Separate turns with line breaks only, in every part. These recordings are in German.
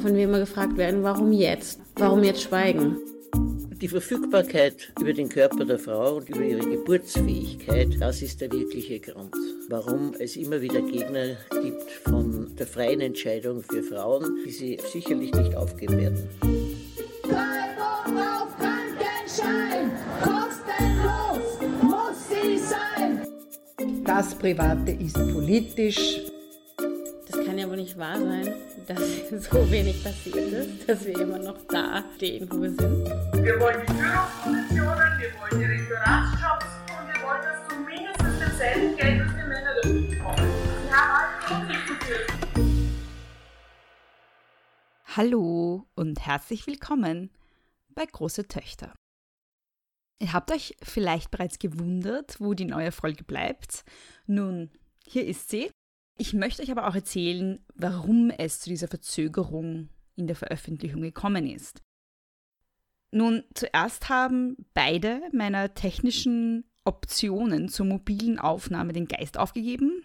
Von wir immer gefragt werden, warum jetzt? Warum jetzt schweigen?
Die Verfügbarkeit über den Körper der Frau und über ihre Geburtsfähigkeit, das ist der wirkliche Grund, warum es immer wieder Gegner gibt von der freien Entscheidung für Frauen, die sie sicherlich nicht aufgeben werden.
Das Private ist politisch.
Das kann ja wohl nicht wahr sein, dass so wenig passiert ist, dass wir immer noch da stehen, wo wir sind.
Wir wollen die Führungspositionen, wir wollen die Referatsjobs und wir wollen das zumindest denselben Geld, das die Männer dafür bekommen. Wir haben alle diskutiert.
Hallo und herzlich willkommen bei Große Töchter. Ihr habt euch vielleicht bereits gewundert, wo die neue Folge bleibt. Nun, hier ist sie. Ich möchte euch aber auch erzählen, warum es zu dieser Verzögerung in der Veröffentlichung gekommen ist. Nun, zuerst haben beide meiner technischen Optionen zur mobilen Aufnahme den Geist aufgegeben.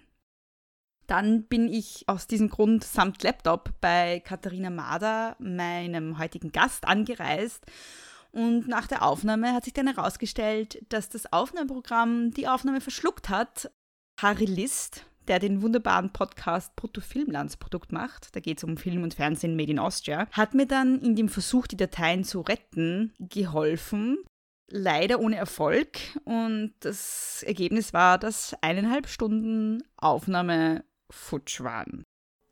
Dann bin ich aus diesem Grund samt Laptop bei Katharina Mader, meinem heutigen Gast, angereist und nach der Aufnahme hat sich dann herausgestellt, dass das Aufnahmeprogramm die Aufnahme verschluckt hat. Harry List, der den wunderbaren Podcast Brutto Filmlandsprodukt macht, da geht es um Film und Fernsehen Made in Austria, hat mir dann in dem Versuch, die Dateien zu retten, geholfen. Leider ohne Erfolg. Und das Ergebnis war, dass eineinhalb Stunden Aufnahme futsch waren.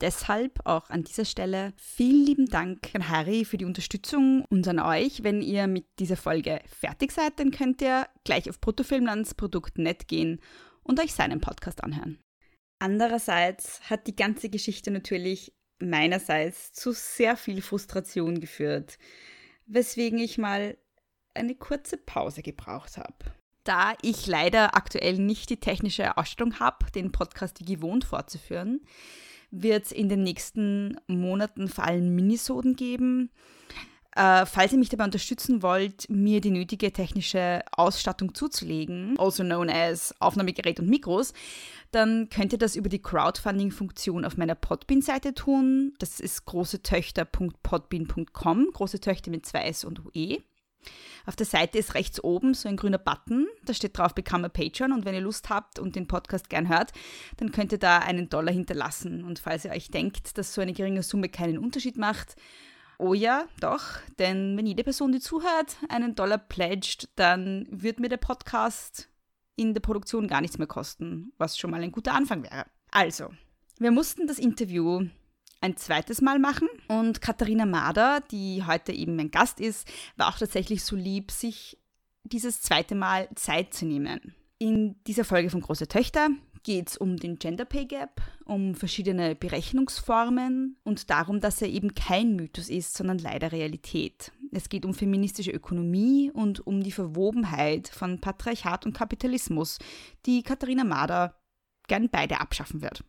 Deshalb auch an dieser Stelle vielen lieben Dank an Harry für die Unterstützung und an euch. Wenn ihr mit dieser Folge fertig seid, dann könnt ihr gleich auf bruttofilmlandsprodukt.net gehen und euch seinen Podcast anhören. Andererseits hat die ganze Geschichte natürlich meinerseits zu sehr viel Frustration geführt, weswegen ich mal eine kurze Pause gebraucht habe. Da ich leider aktuell nicht die technische Ausstattung habe, den Podcast wie gewohnt fortzuführen, wird es in den nächsten Monaten vor allem Minisoden geben. Äh, falls ihr mich dabei unterstützen wollt, mir die nötige technische Ausstattung zuzulegen, also known as Aufnahmegerät und Mikros, dann könnt ihr das über die Crowdfunding-Funktion auf meiner Podbean-Seite tun. Das ist großetöchter.podbean.com, große Töchter mit zwei S und UE. Auf der Seite ist rechts oben so ein grüner Button, da steht drauf Become a Patreon und wenn ihr Lust habt und den Podcast gern hört, dann könnt ihr da einen Dollar hinterlassen. Und falls ihr euch denkt, dass so eine geringe Summe keinen Unterschied macht, oh ja, doch, denn wenn jede Person, die zuhört, einen Dollar pledgt, dann wird mir der Podcast in der Produktion gar nichts mehr kosten, was schon mal ein guter Anfang wäre. Also, wir mussten das Interview ein zweites Mal machen. Und Katharina Mader, die heute eben mein Gast ist, war auch tatsächlich so lieb, sich dieses zweite Mal Zeit zu nehmen. In dieser Folge von Große Töchter geht es um den Gender Pay Gap, um verschiedene Berechnungsformen und darum, dass er eben kein Mythos ist, sondern leider Realität. Es geht um feministische Ökonomie und um die Verwobenheit von Patriarchat und Kapitalismus, die Katharina Mader gern beide abschaffen wird.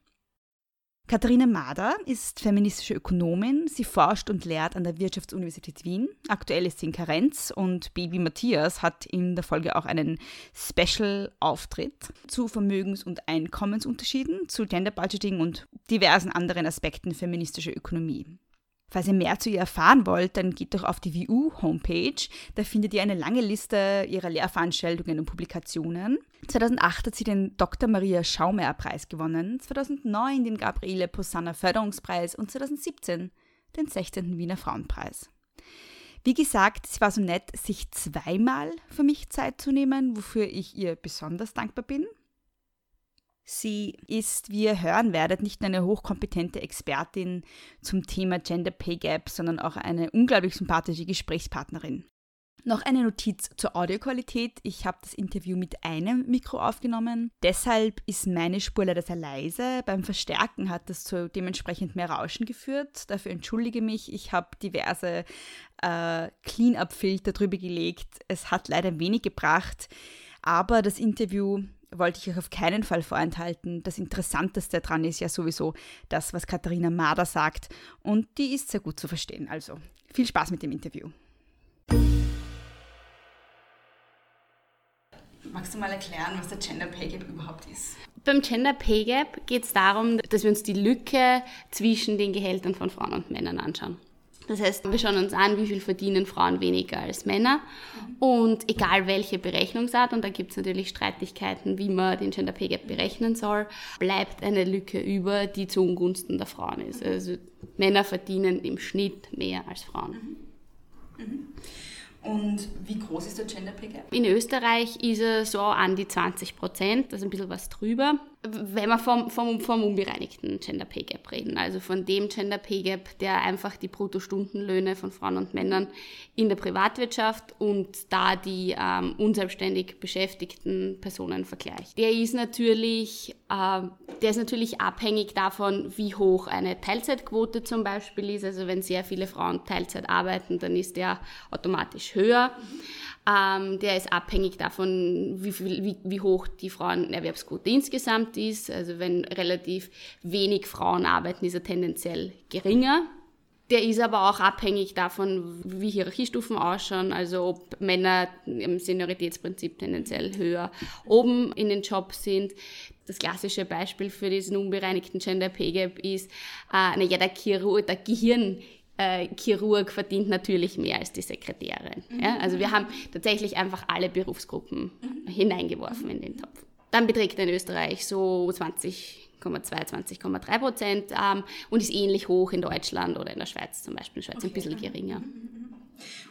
Katharina Mader ist feministische Ökonomin. Sie forscht und lehrt an der Wirtschaftsuniversität Wien. Aktuell ist sie in Karenz und Baby Matthias hat in der Folge auch einen Special-Auftritt zu Vermögens- und Einkommensunterschieden, zu Gender Budgeting und diversen anderen Aspekten feministischer Ökonomie. Falls ihr mehr zu ihr erfahren wollt, dann geht doch auf die WU-Homepage. Da findet ihr eine lange Liste ihrer Lehrveranstaltungen und Publikationen. 2008 hat sie den Dr. Maria Schaumeyer-Preis gewonnen, 2009 den Gabriele Posanna Förderungspreis und 2017 den 16. Wiener Frauenpreis. Wie gesagt, sie war so nett, sich zweimal für mich Zeit zu nehmen, wofür ich ihr besonders dankbar bin. Sie ist, wie ihr hören werdet, nicht nur eine hochkompetente Expertin zum Thema Gender Pay Gap, sondern auch eine unglaublich sympathische Gesprächspartnerin. Noch eine Notiz zur Audioqualität. Ich habe das Interview mit einem Mikro aufgenommen. Deshalb ist meine Spur leider sehr leise. Beim Verstärken hat das zu dementsprechend mehr Rauschen geführt. Dafür entschuldige mich. Ich habe diverse äh, Clean-up-Filter drüber gelegt. Es hat leider wenig gebracht. Aber das Interview wollte ich euch auf keinen Fall vorenthalten. Das Interessanteste daran ist ja sowieso das, was Katharina Mader sagt. Und die ist sehr gut zu verstehen. Also viel Spaß mit dem Interview. Magst du mal erklären, was der Gender Pay Gap überhaupt ist?
Beim Gender Pay Gap geht es darum, dass wir uns die Lücke zwischen den Gehältern von Frauen und Männern anschauen.
Das heißt, wir schauen uns an, wie viel verdienen Frauen weniger als Männer. Und egal welche Berechnungsart, und da gibt es natürlich Streitigkeiten, wie man den Gender Pay Gap berechnen soll, bleibt eine Lücke über, die zu Ungunsten der Frauen ist. Also Männer verdienen im Schnitt mehr als Frauen.
Und wie groß ist der Gender Pay Gap?
In Österreich ist er so an die 20 Prozent, also ein bisschen was drüber. Wenn wir vom, vom, vom unbereinigten Gender Pay Gap reden, also von dem Gender Pay Gap, der einfach die Bruttostundenlöhne von Frauen und Männern in der Privatwirtschaft und da die ähm, unselbstständig beschäftigten Personen vergleicht. Der ist natürlich, äh, der ist natürlich abhängig davon, wie hoch eine Teilzeitquote zum Beispiel ist. Also wenn sehr viele Frauen Teilzeit arbeiten, dann ist der automatisch höher. Ähm, der ist abhängig davon, wie, wie, wie hoch die Frauenerwerbsquote insgesamt ist. Also wenn relativ wenig Frauen arbeiten, ist er tendenziell geringer. Der ist aber auch abhängig davon, wie Hierarchiestufen ausschauen, also ob Männer im Senioritätsprinzip tendenziell höher oben in den Jobs sind. Das klassische Beispiel für diesen unbereinigten Gender Pay Gap ist, äh, naja, der, Chirurg, der Gehirn äh, Chirurg verdient natürlich mehr als die Sekretärin. Ja? Also wir haben tatsächlich einfach alle Berufsgruppen hineingeworfen in den Topf. Dann beträgt er in Österreich so 20,2, 20,3 Prozent ähm, und ist ähnlich hoch in Deutschland oder in der Schweiz zum Beispiel. In der Schweiz ein bisschen geringer.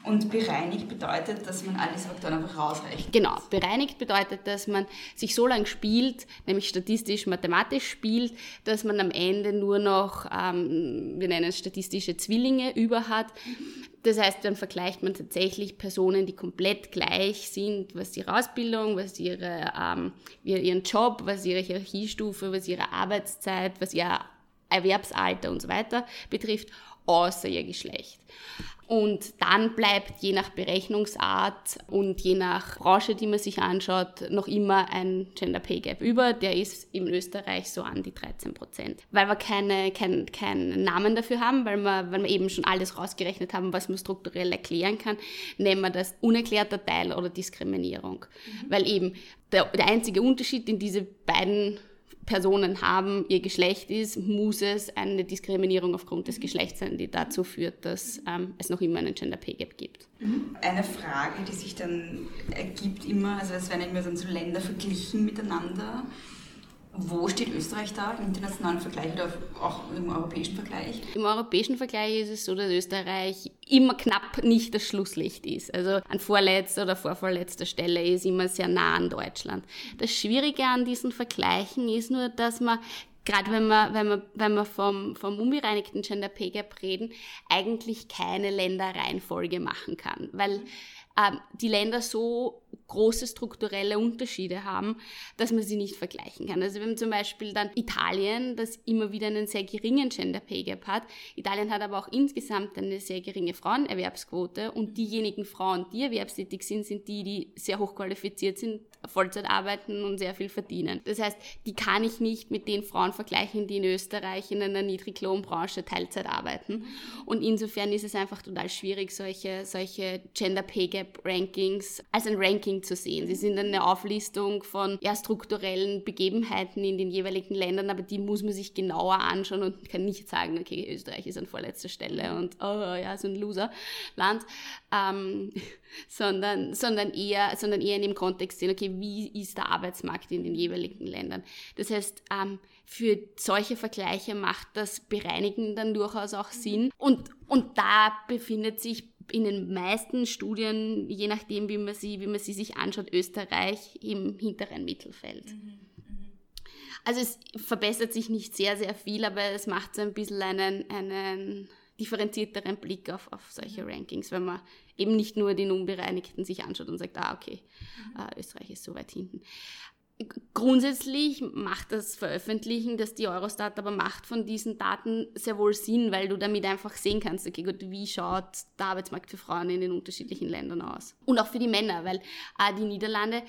Und bereinigt bedeutet, dass man alle Faktoren einfach rausrechnet.
Genau, bereinigt bedeutet, dass man sich so lange spielt, nämlich statistisch, mathematisch spielt, dass man am Ende nur noch, ähm, wir nennen es statistische Zwillinge über hat. Das heißt, dann vergleicht man tatsächlich Personen, die komplett gleich sind, was ihre Ausbildung, was ihre, ähm, ihren Job, was ihre Hierarchiestufe, was ihre Arbeitszeit, was ihr Erwerbsalter und so weiter betrifft, außer ihr Geschlecht. Und dann bleibt je nach Berechnungsart und je nach Branche, die man sich anschaut, noch immer ein Gender Pay Gap über. Der ist in Österreich so an die 13 Prozent. Weil wir keine, keinen kein Namen dafür haben, weil wir, weil wir eben schon alles rausgerechnet haben, was man strukturell erklären kann, nennen wir das unerklärter Teil oder Diskriminierung. Mhm. Weil eben der, der einzige Unterschied in diese beiden Personen haben, ihr Geschlecht ist, muss es eine Diskriminierung aufgrund des Geschlechts sein, die dazu führt, dass ähm, es noch immer einen Gender Pay Gap gibt.
Eine Frage, die sich dann ergibt immer, also es werden immer so Länder verglichen miteinander. Wo steht Österreich da im internationalen Vergleich oder auch im europäischen Vergleich?
Im europäischen Vergleich ist es so, dass Österreich immer knapp nicht das Schlusslicht ist. Also an vorletzter oder vorvorletzter Stelle ist immer sehr nah an Deutschland. Das Schwierige an diesen Vergleichen ist nur, dass man gerade wenn wir, wenn wir, wenn wir vom, vom unbereinigten Gender Pay Gap reden, eigentlich keine Länderreihenfolge machen kann, weil ähm, die Länder so große strukturelle Unterschiede haben, dass man sie nicht vergleichen kann. Also wir haben zum Beispiel dann Italien, das immer wieder einen sehr geringen Gender Pay Gap hat. Italien hat aber auch insgesamt eine sehr geringe Frauenerwerbsquote und diejenigen Frauen, die erwerbstätig sind, sind die, die sehr hoch qualifiziert sind, Vollzeit arbeiten und sehr viel verdienen. Das heißt, die kann ich nicht mit den Frauen vergleichen, die in Österreich in einer Niedriglohnbranche Teilzeit arbeiten. Und insofern ist es einfach total schwierig, solche, solche Gender Pay Gap Rankings als ein Ranking zu sehen. Sie sind eine Auflistung von ja, strukturellen Begebenheiten in den jeweiligen Ländern, aber die muss man sich genauer anschauen und kann nicht sagen, okay, Österreich ist an vorletzter Stelle und oh ja, so ein Loser-Land, ähm, sondern, sondern, eher, sondern eher in dem Kontext sehen, okay, wie ist der Arbeitsmarkt in den jeweiligen Ländern. Das heißt, ähm, für solche Vergleiche macht das Bereinigen dann durchaus auch Sinn. Und, und da befindet sich in den meisten Studien, je nachdem, wie man sie, wie man sie sich anschaut, Österreich im hinteren Mittelfeld. Mhm, also es verbessert sich nicht sehr, sehr viel, aber es macht so ein bisschen einen, einen differenzierteren Blick auf, auf solche Rankings, wenn man eben nicht nur den Unbereinigten sich anschaut und sagt, ah, okay, äh, Österreich ist so weit hinten. Grundsätzlich macht das Veröffentlichen, dass die Eurostat aber macht von diesen Daten sehr wohl Sinn, weil du damit einfach sehen kannst, okay, gut, wie schaut der Arbeitsmarkt für Frauen in den unterschiedlichen Ländern aus. Und auch für die Männer, weil äh, die Niederlande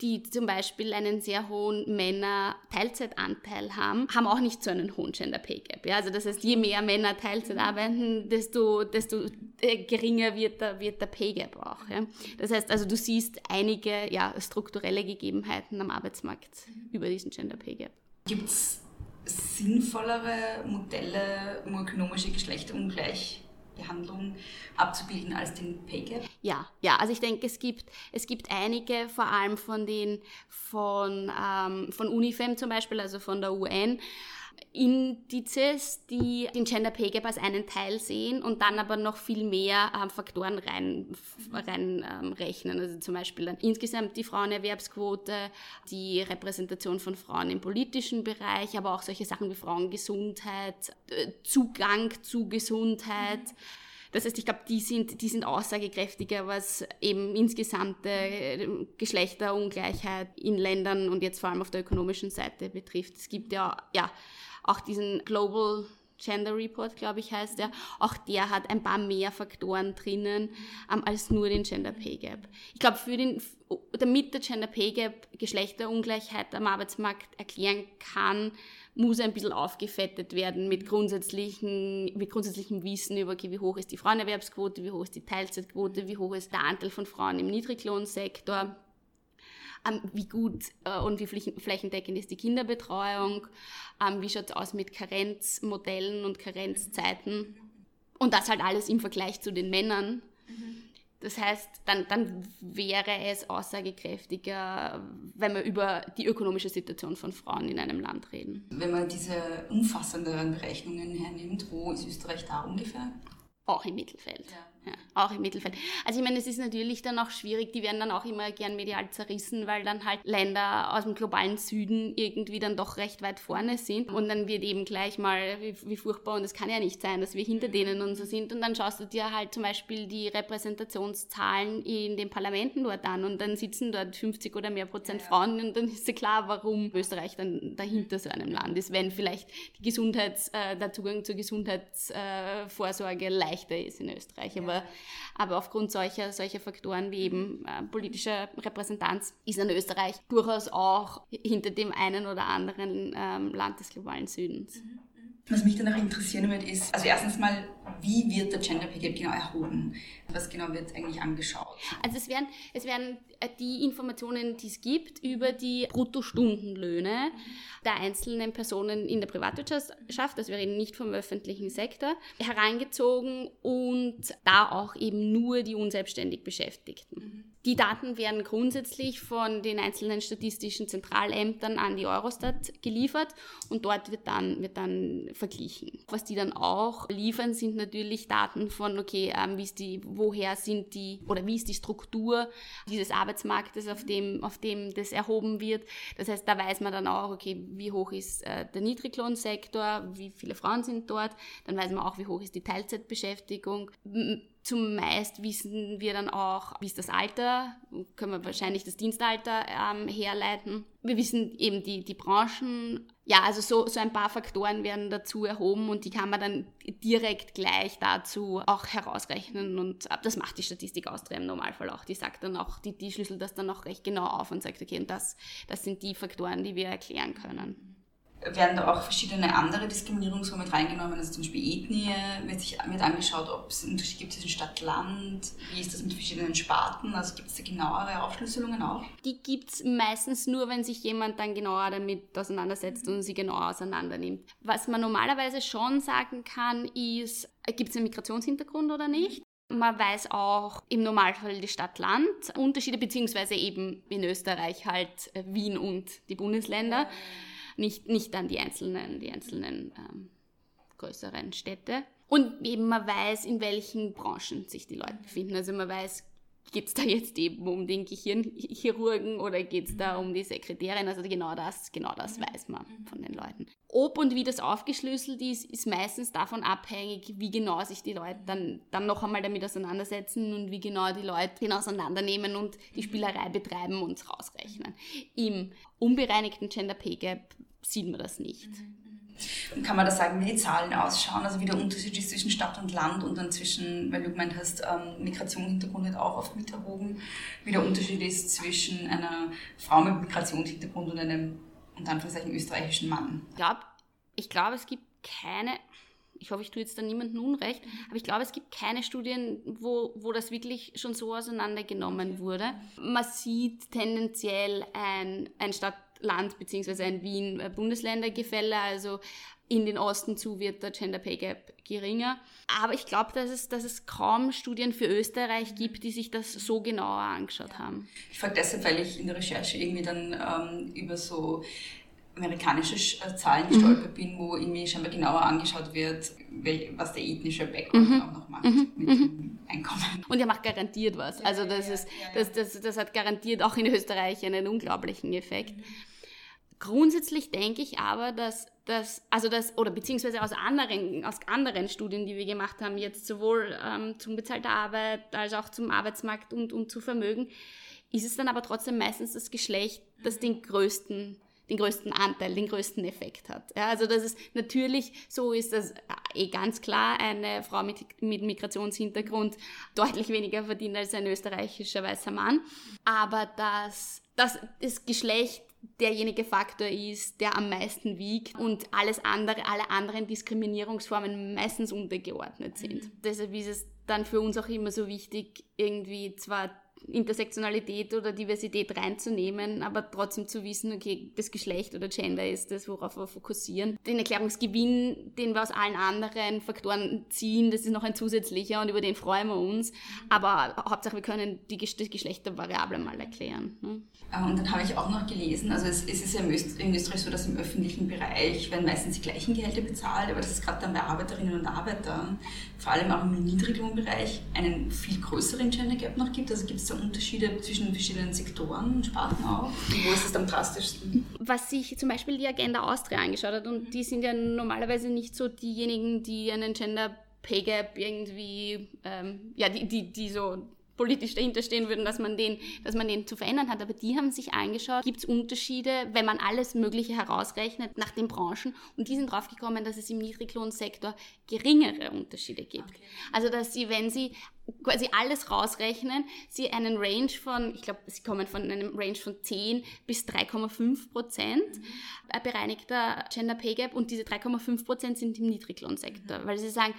die zum Beispiel einen sehr hohen Männer-Teilzeitanteil haben, haben auch nicht so einen hohen Gender Pay Gap. Ja? Also das heißt, je mehr Männer Teilzeit arbeiten, desto, desto äh, geringer wird der, wird der Pay Gap auch. Ja? Das heißt, also du siehst einige ja, strukturelle Gegebenheiten am Arbeitsmarkt über diesen Gender Pay Gap.
Gibt es sinnvollere Modelle, um ökonomische Geschlechterungleichheit
Behandlung abzubilden als den Pay Gap?
Ja, ja, also ich denke, es gibt, es gibt einige, vor allem von den, von, ähm, von UNIFEM zum Beispiel, also von der UN, Indizes, die den Gender Pay Gap als einen Teil sehen und dann aber noch viel mehr ähm, Faktoren rein, rein ähm. Also zum Beispiel dann insgesamt die Frauenerwerbsquote, die Repräsentation von Frauen im politischen Bereich, aber auch solche Sachen wie Frauengesundheit, äh, Zugang zu Gesundheit. Das heißt, ich glaube, die sind, die sind aussagekräftiger, was eben insgesamte äh, Geschlechterungleichheit in Ländern und jetzt vor allem auf der ökonomischen Seite betrifft. Es gibt ja, ja auch diesen Global Gender Report, glaube ich, heißt der. Auch der hat ein paar mehr Faktoren drinnen ähm, als nur den Gender Pay Gap. Ich glaube, für den, damit der Gender Pay Gap Geschlechterungleichheit am Arbeitsmarkt erklären kann, muss ein bisschen aufgefettet werden mit grundsätzlichen, mit grundsätzlichem Wissen über, okay, wie hoch ist die Frauenerwerbsquote, wie hoch ist die Teilzeitquote, wie hoch ist der Anteil von Frauen im Niedriglohnsektor wie gut äh, und wie flächendeckend ist die Kinderbetreuung, ähm, wie schaut es aus mit Karenzmodellen und Karenzzeiten und das halt alles im Vergleich zu den Männern. Das heißt, dann, dann wäre es aussagekräftiger, wenn wir über die ökonomische Situation von Frauen in einem Land reden.
Wenn man diese umfassenderen Berechnungen hernimmt, wo ist Österreich da ungefähr?
Auch im Mittelfeld. Ja. Ja, auch im Mittelfeld. Also ich meine, es ist natürlich dann auch schwierig, die werden dann auch immer gern medial zerrissen, weil dann halt Länder aus dem globalen Süden irgendwie dann doch recht weit vorne sind und dann wird eben gleich mal, wie, wie furchtbar und es kann ja nicht sein, dass wir hinter denen und so sind und dann schaust du dir halt zum Beispiel die Repräsentationszahlen in den Parlamenten dort an und dann sitzen dort 50 oder mehr Prozent Frauen und dann ist ja klar, warum Österreich dann dahinter so einem Land ist, wenn vielleicht die Gesundheits, äh, der Zugang zur Gesundheitsvorsorge äh, leichter ist in Österreich. Aber aber, aber aufgrund solcher, solcher Faktoren wie eben äh, politische Repräsentanz ist in Österreich durchaus auch hinter dem einen oder anderen ähm, Land des globalen Südens. Mhm.
Was mich danach interessieren würde, ist, also erstens mal, wie wird der Gender Pay Gap genau erhoben? Was genau wird eigentlich angeschaut?
Also es werden, es werden äh, die Informationen, die es gibt, über die Bruttostundenlöhne der einzelnen Personen in der Privatwirtschaft, das wäre nicht vom öffentlichen Sektor, herangezogen und da auch eben nur die unselbstständig Beschäftigten. Mhm. Die Daten werden grundsätzlich von den einzelnen statistischen Zentralämtern an die Eurostat geliefert und dort wird dann, wird dann verglichen. Was die dann auch liefern, sind natürlich Daten von, okay, ähm, wie ist die, woher sind die oder wie ist die Struktur dieses Arbeitsmarktes, auf dem, auf dem das erhoben wird. Das heißt, da weiß man dann auch, okay, wie hoch ist äh, der Niedriglohnsektor, wie viele Frauen sind dort, dann weiß man auch, wie hoch ist die Teilzeitbeschäftigung Zumeist wissen wir dann auch, wie ist das Alter, können wir wahrscheinlich das Dienstalter ähm, herleiten. Wir wissen eben die, die Branchen. Ja, also so, so ein paar Faktoren werden dazu erhoben und die kann man dann direkt gleich dazu auch herausrechnen und das macht die Statistik Austria im Normalfall auch. Die sagt dann auch, die, die schlüsselt das dann auch recht genau auf und sagt, okay, und das, das sind die Faktoren, die wir erklären können
werden da auch verschiedene andere Diskriminierungen so mit reingenommen, also zum Beispiel Ethnie, wird sich mit angeschaut, ob es einen Unterschied gibt zwischen Stadt Land, wie ist das mit verschiedenen Sparten, also gibt es da genauere Aufschlüsselungen auch?
Die gibt es meistens nur, wenn sich jemand dann genauer damit auseinandersetzt und sie genau auseinander nimmt. Was man normalerweise schon sagen kann, ist, gibt es einen Migrationshintergrund oder nicht? Man weiß auch im Normalfall die Stadt-Land-Unterschiede, beziehungsweise eben in Österreich halt Wien und die Bundesländer. Ja nicht, nicht an die einzelnen, die einzelnen ähm, größeren Städte. Und eben man weiß, in welchen Branchen sich die Leute befinden. Also man weiß, geht es da jetzt eben um den Gehirnchirurgen oder geht es da um die Sekretärin? Also genau das, genau das weiß man von den Leuten. Ob und wie das aufgeschlüsselt ist, ist meistens davon abhängig, wie genau sich die Leute dann, dann noch einmal damit auseinandersetzen und wie genau die Leute den auseinandernehmen und die Spielerei betreiben und rausrechnen. Im unbereinigten Gender Pay Gap sieht man das nicht.
Und kann man da sagen, wie die Zahlen ausschauen, also wie der Unterschied ist zwischen Stadt und Land und dann zwischen, weil du gemeint hast, ähm, Migrationshintergrund wird auch oft mit erhoben, wie der Unterschied ist zwischen einer Frau mit Migrationshintergrund und einem, unter Anführungszeichen, österreichischen Mann?
Ich glaube, ich glaub, es gibt keine, ich hoffe, ich tue jetzt da niemandem Unrecht, aber ich glaube, es gibt keine Studien, wo, wo das wirklich schon so auseinandergenommen wurde. Man sieht tendenziell ein, ein Stadt- Land bzw. ein Wien-Bundesländergefälle. Also in den Osten zu wird der Gender Pay Gap geringer. Aber ich glaube, dass es, dass es kaum Studien für Österreich gibt, die sich das so genauer angeschaut haben.
Ich frage deshalb, weil ich in der Recherche irgendwie dann ähm, über so amerikanische äh, Zahlen gestolpert mhm. bin, wo irgendwie scheinbar genauer angeschaut wird, was der ethnische Background mhm. auch noch macht mhm. mit mhm. dem Einkommen.
Und er macht garantiert was. Also das, ist, das, das, das hat garantiert auch in Österreich einen unglaublichen Effekt. Mhm. Grundsätzlich denke ich aber, dass das, also das, oder beziehungsweise aus anderen, aus anderen Studien, die wir gemacht haben, jetzt sowohl ähm, zum bezahlter Arbeit als auch zum Arbeitsmarkt und, und zu Vermögen, ist es dann aber trotzdem meistens das Geschlecht, das den größten den größten Anteil, den größten Effekt hat. Ja, also dass es natürlich so ist, dass eh ganz klar eine Frau mit, mit Migrationshintergrund deutlich weniger verdient als ein österreichischer weißer Mann, aber dass, dass das Geschlecht derjenige Faktor ist, der am meisten wiegt und alles andere, alle anderen Diskriminierungsformen meistens untergeordnet sind. Mhm. Deshalb ist es dann für uns auch immer so wichtig, irgendwie zwar Intersektionalität oder Diversität reinzunehmen, aber trotzdem zu wissen, okay, das Geschlecht oder Gender ist das, worauf wir fokussieren. Den Erklärungsgewinn, den wir aus allen anderen Faktoren ziehen, das ist noch ein zusätzlicher und über den freuen wir uns. Aber Hauptsache, wir können die Geschlechtervariable mal erklären. Ne?
Ah, und dann habe ich auch noch gelesen, also es, es ist ja in Österreich so, dass im öffentlichen Bereich werden meistens die gleichen Gehälter bezahlt, aber das ist gerade dann bei Arbeiterinnen und Arbeitern, vor allem auch im Niedriglohnbereich, einen viel größeren Gender Gap noch gibt. Also gibt es da Unterschiede zwischen den verschiedenen Sektoren und Sparten auch? Wo ist es am drastischsten?
Was sich zum Beispiel die Agenda Austria angeschaut hat, und die sind ja normalerweise nicht so diejenigen, die einen Gender Pay Gap irgendwie, ähm, ja, die, die, die so politisch dahinter stehen würden, dass man den, dass man den zu verändern hat. Aber die haben sich angeschaut, gibt es Unterschiede, wenn man alles Mögliche herausrechnet nach den Branchen und die sind draufgekommen, dass es im Niedriglohnsektor geringere Unterschiede gibt. Okay. Also dass sie, wenn sie quasi alles rausrechnen, sie einen Range von, ich glaube, sie kommen von einem Range von 10 bis 3,5 Prozent mhm. bereinigter Gender Pay Gap und diese 3,5 Prozent sind im Niedriglohnsektor, mhm. weil sie sagen,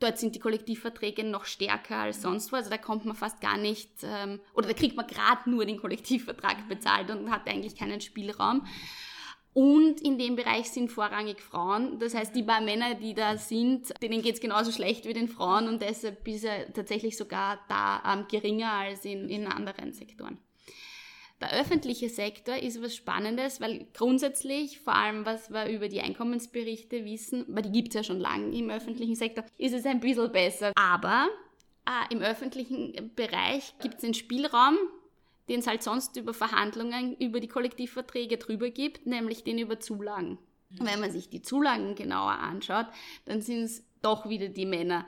dort sind die Kollektivverträge noch stärker als sonst wo, also da kommt man fast gar nicht, ähm, oder da kriegt man gerade nur den Kollektivvertrag bezahlt und hat eigentlich keinen Spielraum. Und in dem Bereich sind vorrangig Frauen. Das heißt, die paar Männer, die da sind, denen geht es genauso schlecht wie den Frauen und deshalb ist er tatsächlich sogar da ähm, geringer als in, in anderen Sektoren. Der öffentliche Sektor ist was Spannendes, weil grundsätzlich, vor allem was wir über die Einkommensberichte wissen, weil die gibt es ja schon lange im öffentlichen Sektor, ist es ein bisschen besser. Aber äh, im öffentlichen Bereich gibt es einen Spielraum, den es halt sonst über Verhandlungen über die Kollektivverträge drüber gibt, nämlich den über Zulagen. Mhm. Wenn man sich die Zulagen genauer anschaut, dann sind es doch wieder die Männer,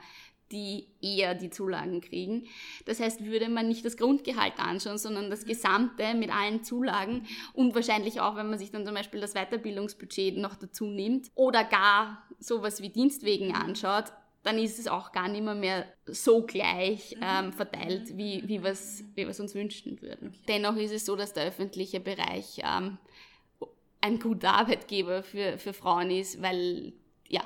die eher die Zulagen kriegen. Das heißt, würde man nicht das Grundgehalt anschauen, sondern das Gesamte mit allen Zulagen und wahrscheinlich auch, wenn man sich dann zum Beispiel das Weiterbildungsbudget noch dazu nimmt oder gar sowas wie Dienstwegen anschaut, dann ist es auch gar nicht mehr, mehr so gleich mhm. ähm, verteilt, wie, wie wir es wie uns wünschen würden. Dennoch ist es so, dass der öffentliche Bereich ähm, ein guter Arbeitgeber für, für Frauen ist, weil ja,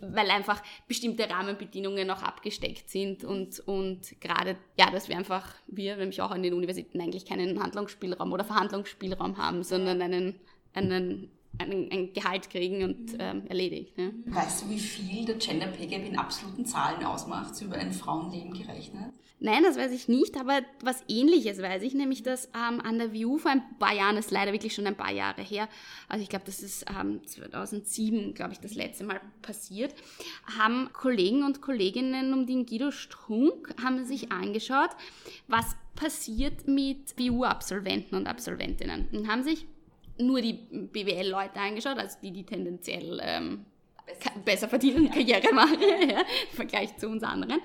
weil einfach bestimmte Rahmenbedingungen auch abgesteckt sind und, und gerade, ja, dass wir einfach, wir, nämlich auch an den Universitäten eigentlich keinen Handlungsspielraum oder Verhandlungsspielraum haben, sondern einen, einen ein, ein Gehalt kriegen und mhm. ähm, erledigt. Ne?
Weißt du, wie viel der Gender Pay Gap in absoluten Zahlen ausmacht, über ein Frauenleben gerechnet?
Nein, das weiß ich nicht, aber was ähnliches weiß ich, nämlich dass ähm, an der View vor ein paar Jahren, das ist leider wirklich schon ein paar Jahre her, also ich glaube, das ist ähm, 2007, glaube ich, das letzte Mal passiert, haben Kollegen und Kolleginnen um den Guido Strunk haben sich angeschaut, was passiert mit BU-Absolventen und Absolventinnen und haben sich nur die BWL-Leute angeschaut, also die, die tendenziell ähm, besser. besser verdienen, Karriere machen, ja, im Vergleich zu uns anderen,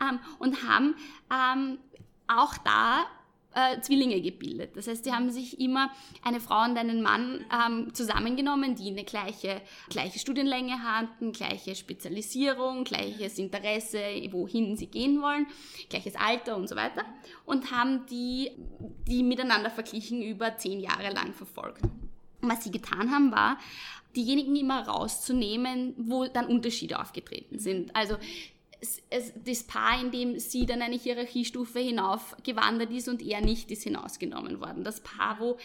ähm, und haben ähm, auch da äh, Zwillinge gebildet. Das heißt, sie haben sich immer eine Frau und einen Mann ähm, zusammengenommen, die eine gleiche, gleiche Studienlänge hatten, gleiche Spezialisierung, gleiches Interesse, wohin sie gehen wollen, gleiches Alter und so weiter und haben die, die miteinander verglichen über zehn Jahre lang verfolgt. Was sie getan haben, war, diejenigen immer rauszunehmen, wo dann Unterschiede aufgetreten sind. Also es, das Paar, in dem sie dann eine Hierarchiestufe hinaufgewandert ist und er nicht, ist hinausgenommen worden. Das Paar, wo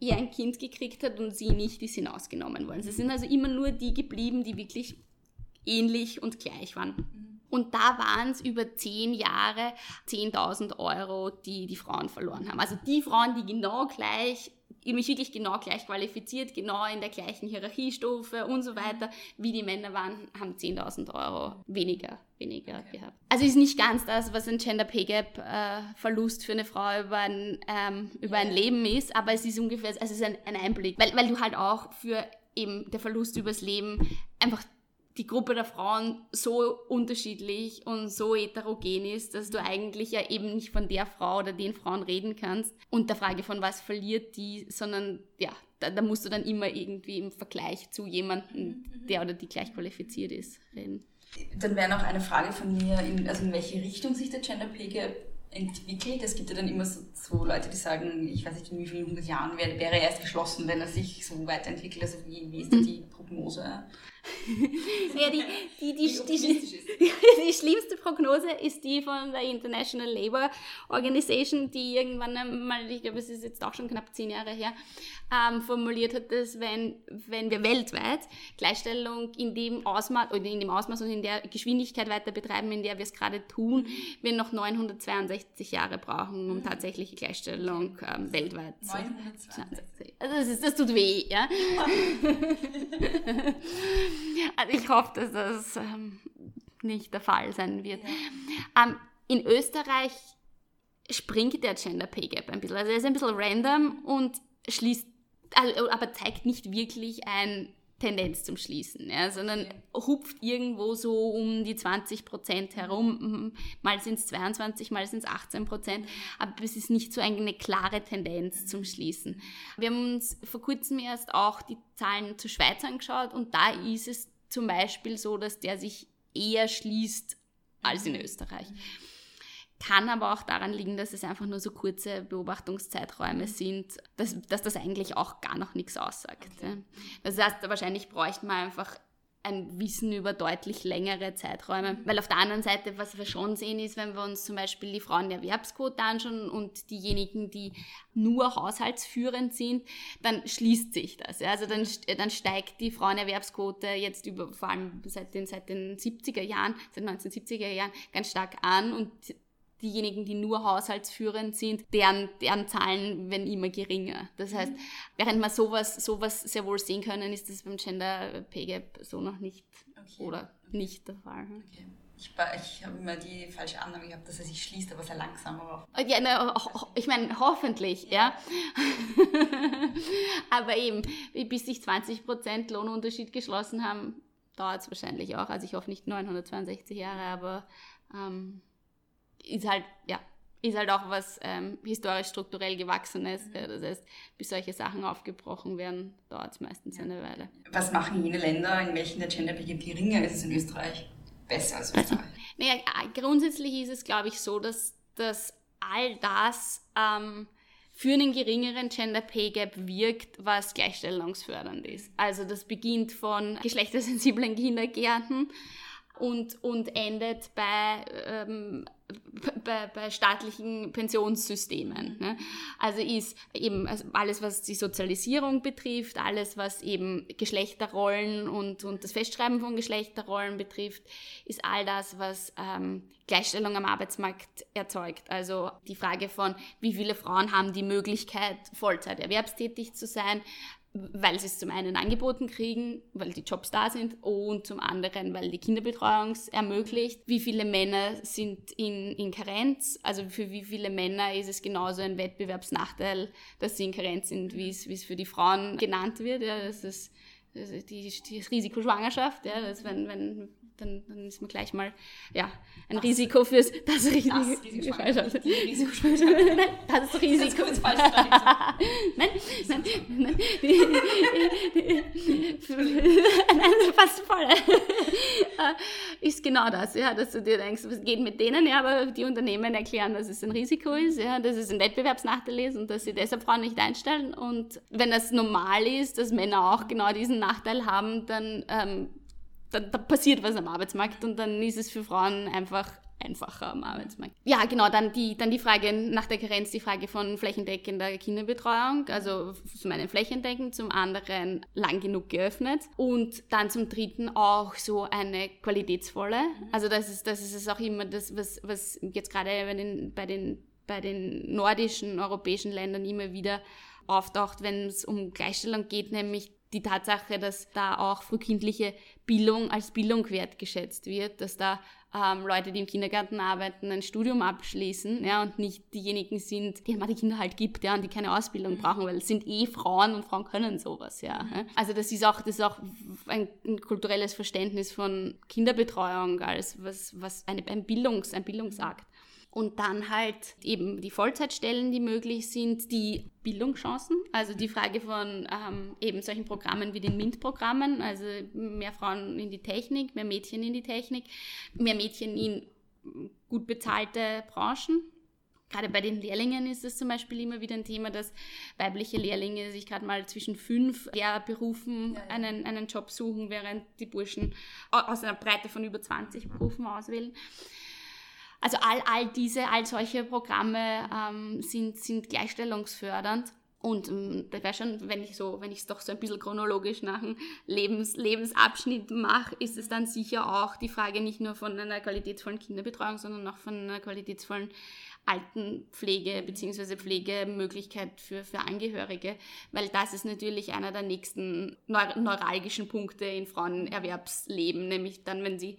ihr ein Kind gekriegt hat und sie nicht, die sind ausgenommen worden. Es sind also immer nur die geblieben, die wirklich ähnlich und gleich waren. Und da waren es über zehn Jahre 10.000 Euro, die die Frauen verloren haben. Also die Frauen, die genau gleich mich wirklich genau gleich qualifiziert, genau in der gleichen Hierarchiestufe und so weiter, wie die Männer waren, haben 10.000 Euro weniger, weniger okay. gehabt. Also ist nicht ganz das, was ein Gender Pay Gap äh, Verlust für eine Frau über ein, ähm, über ein Leben ist, aber es ist ungefähr, also es ist ein, ein Einblick, weil, weil du halt auch für eben der Verlust übers Leben einfach die Gruppe der Frauen so unterschiedlich und so heterogen ist, dass du eigentlich ja eben nicht von der Frau oder den Frauen reden kannst und der Frage von was verliert die, sondern ja, da, da musst du dann immer irgendwie im Vergleich zu jemandem, der oder die gleich qualifiziert ist, reden.
Dann wäre noch eine Frage von mir, in, also in welche Richtung sich der Gender Pay Gap entwickelt. Es gibt ja dann immer so, so, Leute, die sagen, ich weiß nicht, in wie vielen hundert Jahren wäre, wäre er erst geschlossen, wenn er sich so weiterentwickelt. Also wie, wie ist da die Prognose?
Ja, die, die, die, die, schlimmste Prognose ist die von der International Labour Organization, die irgendwann einmal, ich glaube, es ist jetzt auch schon knapp zehn Jahre her, ähm, formuliert hat, dass wenn, wenn wir weltweit Gleichstellung in dem Ausmaß oder in dem Ausmaß und in der Geschwindigkeit weiter betreiben, in der wir es gerade tun, wir noch 962 Jahre brauchen, um tatsächliche Gleichstellung ähm, weltweit zu. 962. Also das, ist, das tut weh, ja. also ich hoffe, dass das ähm, nicht der Fall sein wird. Ja. Ähm, in Österreich springt der Gender Pay Gap ein bisschen. Also er ist ein bisschen random und schließt, also, aber zeigt nicht wirklich ein Tendenz zum Schließen, ja, sondern hupft irgendwo so um die 20 Prozent herum. Mal sind es 22, mal sind es 18 Prozent, aber es ist nicht so eine klare Tendenz zum Schließen. Wir haben uns vor kurzem erst auch die Zahlen zur Schweiz angeschaut und da ist es zum Beispiel so, dass der sich eher schließt als in Österreich. Kann aber auch daran liegen, dass es einfach nur so kurze Beobachtungszeiträume mhm. sind, dass, dass das eigentlich auch gar noch nichts aussagt. Okay. Das heißt, wahrscheinlich bräuchte man einfach ein Wissen über deutlich längere Zeiträume. Mhm. Weil auf der anderen Seite, was wir schon sehen, ist, wenn wir uns zum Beispiel die Frauenerwerbsquote anschauen und diejenigen, die nur haushaltsführend sind, dann schließt sich das. Also dann, dann steigt die Frauenerwerbsquote jetzt über, vor allem seit den, seit den 70er Jahren, seit 1970er Jahren ganz stark an und diejenigen, die nur haushaltsführend sind, deren, deren Zahlen werden immer geringer. Das heißt, mhm. während wir sowas, sowas sehr wohl sehen können, ist das beim Gender Pay Gap so noch nicht okay. oder nicht der Fall.
Okay. Ich, ich habe immer die falsche Annahme gehabt, dass er sich schließt, aber sehr langsam. Aber
ja, na, ich meine, hoffentlich, ja. aber eben, bis sich 20% Lohnunterschied geschlossen haben, dauert es wahrscheinlich auch. Also ich hoffe nicht 962 Jahre, aber ähm, ist halt, ja, ist halt auch was ähm, historisch strukturell gewachsenes. Ja, das heißt, bis solche Sachen aufgebrochen werden, dauert es meistens ja. eine Weile.
Was machen jene Länder, in welchen der Gender Pay geringer ist es in Österreich? Besser als Österreich?
Naja, grundsätzlich ist es, glaube ich, so, dass, dass all das ähm, für einen geringeren Gender Pay Gap wirkt, was gleichstellungsfördernd ist. Also das beginnt von geschlechtersensiblen Kindergärten und, und endet bei ähm, bei, bei staatlichen Pensionssystemen. Ne? Also ist eben also alles, was die Sozialisierung betrifft, alles, was eben Geschlechterrollen und, und das Festschreiben von Geschlechterrollen betrifft, ist all das, was ähm, Gleichstellung am Arbeitsmarkt erzeugt. Also die Frage von, wie viele Frauen haben die Möglichkeit, Vollzeit erwerbstätig zu sein, weil sie es zum einen angeboten kriegen, weil die Jobs da sind und zum anderen, weil die Kinderbetreuung es ermöglicht. Wie viele Männer sind in, in Karenz? Also für wie viele Männer ist es genauso ein Wettbewerbsnachteil, dass sie in Karenz sind, wie es, wie es für die Frauen genannt wird. Ja, das ist die, die Risikoschwangerschaft, ja, das wenn, wenn dann, dann ist man gleich mal ja, ein das Risiko fürs das, Risiko. Das Risiko. Nein, das Risiko. Das ist falsch nein, nein, nein. nein, fast voll. ist genau das, ja, dass du dir denkst, was geht mit denen, ja, aber die Unternehmen erklären, dass es ein Risiko ist, ja, dass es ein Wettbewerbsnachteil ist und dass sie deshalb Frauen nicht einstellen. Und wenn das normal ist, dass Männer auch genau diesen Nachteil haben, dann ähm, da, da passiert was am Arbeitsmarkt und dann ist es für Frauen einfach einfacher am Arbeitsmarkt. Ja, genau, dann die, dann die Frage nach der Karenz, die Frage von flächendeckender Kinderbetreuung, also zum einen flächendeckend, zum anderen lang genug geöffnet und dann zum dritten auch so eine qualitätsvolle. Also das ist, das ist es auch immer das, was, was jetzt gerade bei den, bei den, bei den nordischen, europäischen Ländern immer wieder auftaucht, wenn es um Gleichstellung geht, nämlich die Tatsache, dass da auch frühkindliche Bildung als Bildung wertgeschätzt wird, dass da ähm, Leute, die im Kindergarten arbeiten, ein Studium abschließen ja, und nicht diejenigen sind, die man die Kinder halt gibt ja, und die keine Ausbildung mhm. brauchen, weil es sind eh Frauen und Frauen können sowas. Ja. Mhm. Also das ist auch, das ist auch ein, ein, kulturelles Verständnis von Kinderbetreuung als was, was eine, ein, Bildungs-, ein Bildungsakt. Und dann halt eben die Vollzeitstellen, die möglich sind, die Bildungschancen, also die Frage von ähm, eben solchen Programmen wie den MINT-Programmen, also mehr Frauen in die Technik, mehr Mädchen in die Technik, mehr Mädchen in gut bezahlte Branchen. Gerade bei den Lehrlingen ist es zum Beispiel immer wieder ein Thema, dass weibliche Lehrlinge sich gerade mal zwischen fünf Lehrerberufen ja, ja. Einen, einen Job suchen, während die Burschen aus einer Breite von über 20 Berufen auswählen. Also all, all diese, all solche Programme ähm, sind, sind gleichstellungsfördernd. Und ähm, das wäre schon, wenn ich so, wenn ich es doch so ein bisschen chronologisch nach einem Lebens, Lebensabschnitt mache, ist es dann sicher auch die Frage nicht nur von einer qualitätsvollen Kinderbetreuung, sondern auch von einer qualitätsvollen Altenpflege bzw. Pflegemöglichkeit für, für Angehörige, weil das ist natürlich einer der nächsten neuralgischen Punkte in Frauenerwerbsleben, nämlich dann, wenn sie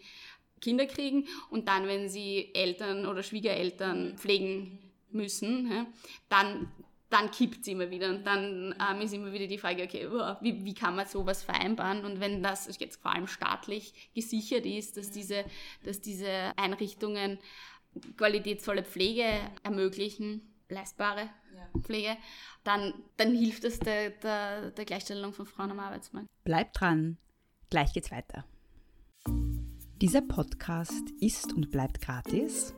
Kinder kriegen und dann, wenn sie Eltern oder Schwiegereltern pflegen müssen, ja, dann, dann kippt es immer wieder und dann ähm, ist immer wieder die Frage, okay, wie, wie kann man sowas vereinbaren? Und wenn das jetzt vor allem staatlich gesichert ist, dass diese, dass diese Einrichtungen qualitätsvolle Pflege ermöglichen, leistbare ja. Pflege, dann, dann hilft das der, der, der Gleichstellung von Frauen am Arbeitsmarkt.
Bleibt dran, gleich geht's weiter. Dieser Podcast ist und bleibt gratis.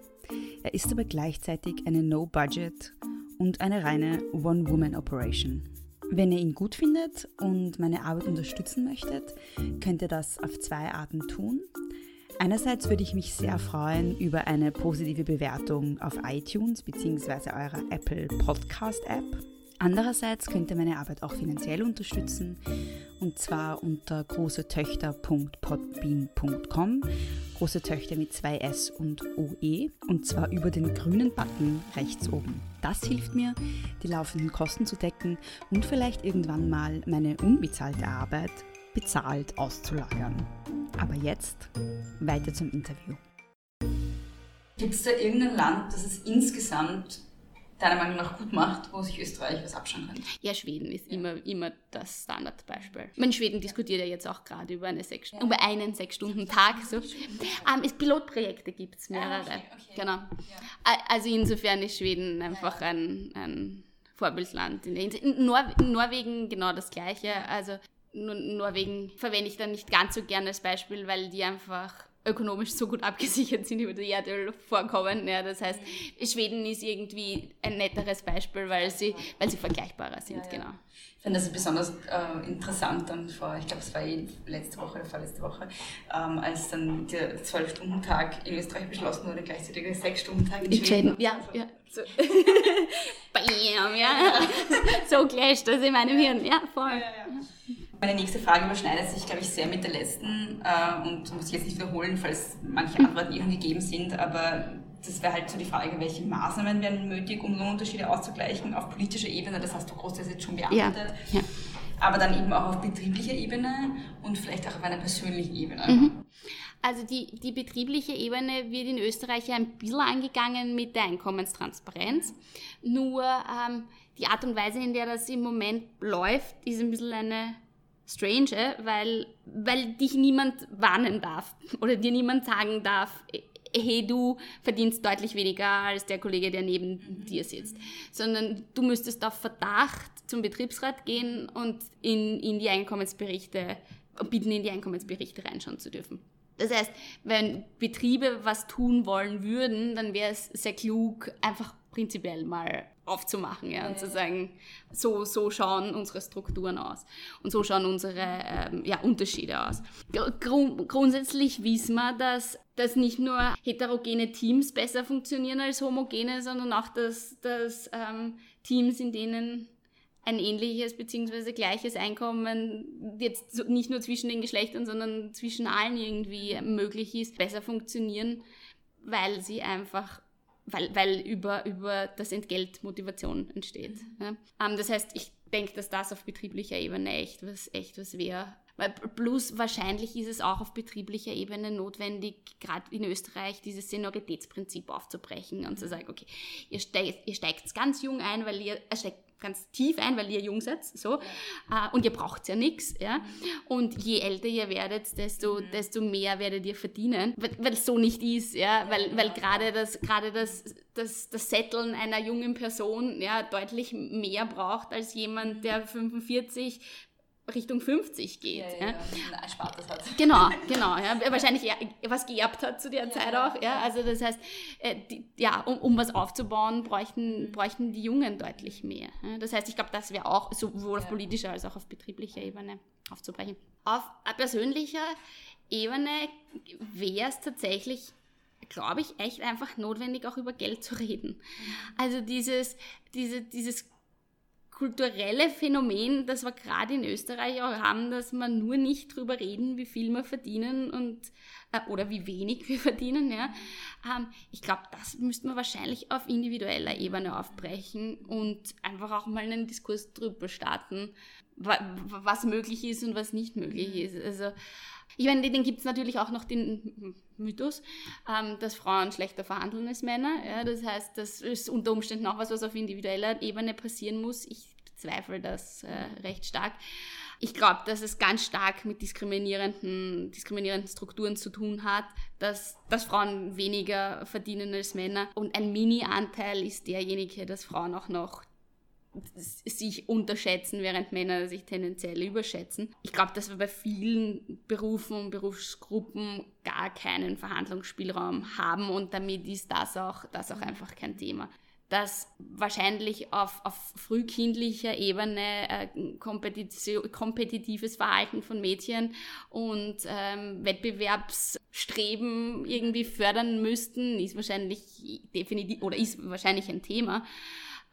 Er ist aber gleichzeitig eine No-Budget und eine reine One-Woman-Operation. Wenn ihr ihn gut findet und meine Arbeit unterstützen möchtet, könnt ihr das auf zwei Arten tun. Einerseits würde ich mich sehr freuen über eine positive Bewertung auf iTunes bzw. eurer Apple Podcast App. Andererseits könnt ihr meine Arbeit auch finanziell unterstützen und zwar unter großetöchter.podbean.com, große Töchter mit zwei S und OE und zwar über den grünen Button rechts oben. Das hilft mir, die laufenden Kosten zu decken und vielleicht irgendwann mal meine unbezahlte Arbeit bezahlt auszulagern. Aber jetzt weiter zum Interview.
Gibt es da irgendein Land, das es insgesamt deiner Meinung nach gut macht, wo sich Österreich was abschauen kann?
Ja, Schweden ist ja. Immer, immer das Standardbeispiel. In Schweden diskutiert ja jetzt auch gerade über, eine sechs, ja. über einen Sechs-Stunden-Tag. So. Ähm, Pilotprojekte gibt es mehrere. Ah, okay, okay. Genau. Ja. Also insofern ist Schweden einfach ein, ein Vorbildland. In Nor Norwegen genau das Gleiche. Also Norwegen verwende ich dann nicht ganz so gerne als Beispiel, weil die einfach ökonomisch so gut abgesichert sind über die Erdölvorkommen. Ja, das heißt, Schweden ist irgendwie ein netteres Beispiel, weil sie, weil sie vergleichbarer sind, ja, ja. genau.
Ich finde das besonders äh, interessant dann vor, ich glaube, es war eh letzte Woche oder vorletzte Woche, ähm, als dann der 12-Stunden-Tag in Österreich beschlossen wurde, gleichzeitig der 6-Stunden-Tag in, in Schweden.
Ja, ja. So. Bam, ja. so clasht das in meinem Hirn. Ja, voll. Ja, ja,
meine nächste Frage überschneidet sich, glaube ich, sehr mit der letzten äh, und muss ich jetzt nicht wiederholen, falls manche Antworten eh schon gegeben sind, aber das wäre halt so die Frage, welche Maßnahmen werden nötig, um Lohnunterschiede auszugleichen auf politischer Ebene, das hast du großteils jetzt schon beantwortet, ja, ja. aber dann eben auch auf betrieblicher Ebene und vielleicht auch auf einer persönlichen Ebene. Mhm.
Also die, die betriebliche Ebene wird in Österreich ja ein bisschen angegangen mit der Einkommenstransparenz. Nur ähm, die Art und Weise, in der das im Moment läuft, ist ein bisschen eine strange, weil, weil dich niemand warnen darf oder dir niemand sagen darf, hey, du verdienst deutlich weniger als der Kollege, der neben mhm. dir sitzt. Sondern du müsstest auf Verdacht zum Betriebsrat gehen und in, in die Einkommensberichte, bitten, in die Einkommensberichte reinschauen zu dürfen. Das heißt, wenn Betriebe was tun wollen würden, dann wäre es sehr klug, einfach prinzipiell mal aufzumachen ja, und zu sagen, so, so schauen unsere Strukturen aus und so schauen unsere ähm, ja, Unterschiede aus. Grund, grundsätzlich wissen wir, dass, dass nicht nur heterogene Teams besser funktionieren als homogene, sondern auch, dass, dass ähm, Teams, in denen ein ähnliches bzw. gleiches Einkommen jetzt nicht nur zwischen den Geschlechtern, sondern zwischen allen irgendwie möglich ist, besser funktionieren, weil sie einfach weil, weil über, über das Entgelt Motivation entsteht. Mhm. Ja. Ähm, das heißt, ich denke, dass das auf betrieblicher Ebene echt was, echt was wäre. Plus wahrscheinlich ist es auch auf betrieblicher Ebene notwendig, gerade in Österreich dieses Senioritätsprinzip aufzubrechen und zu sagen, okay, ihr steigt, ihr steigt ganz jung ein, weil ihr, steigt ganz tief ein, weil ihr jung seid, so, ja. äh, und ihr braucht ja nichts, ja, und je älter ihr werdet, desto, mhm. desto mehr werdet ihr verdienen, weil es so nicht ist, ja, weil, weil gerade das, gerade das, das, das Setteln einer jungen Person, ja, deutlich mehr braucht als jemand, der 45 Richtung 50 geht. Ja, ja, ja. Erspartes hat. Genau, genau. Ja. Wahrscheinlich was geerbt hat zu der ja, Zeit auch. Ja. Also das heißt, äh, die, ja, um, um was aufzubauen, bräuchten, mhm. bräuchten die Jungen deutlich mehr. Das heißt, ich glaube, das wäre auch sowohl auf politischer als auch auf betrieblicher Ebene aufzubrechen. Auf persönlicher Ebene wäre es tatsächlich glaube ich, echt einfach notwendig, auch über Geld zu reden. Mhm. Also dieses, diese, dieses kulturelle Phänomen, das wir gerade in Österreich auch haben, dass wir nur nicht drüber reden, wie viel wir verdienen und äh, oder wie wenig wir verdienen. Ja. Ähm, ich glaube, das müssten wir wahrscheinlich auf individueller Ebene aufbrechen und einfach auch mal einen Diskurs drüber starten, was möglich ist und was nicht möglich ist. Also ich meine, den gibt es natürlich auch noch den Mythos, ähm, dass Frauen schlechter verhandeln als Männer. Ja, das heißt, das ist unter Umständen auch was, was auf individueller Ebene passieren muss. Ich bezweifle das äh, recht stark. Ich glaube, dass es ganz stark mit diskriminierenden, diskriminierenden Strukturen zu tun hat, dass, dass Frauen weniger verdienen als Männer. Und ein Mini-Anteil ist derjenige, dass Frauen auch noch sich unterschätzen, während Männer sich tendenziell überschätzen. Ich glaube, dass wir bei vielen Berufen und Berufsgruppen gar keinen Verhandlungsspielraum haben und damit ist das auch, das auch einfach kein Thema dass wahrscheinlich auf, auf frühkindlicher Ebene äh, kompetitives Verhalten von Mädchen und ähm, Wettbewerbsstreben irgendwie fördern müssten, ist wahrscheinlich definitiv oder ist wahrscheinlich ein Thema.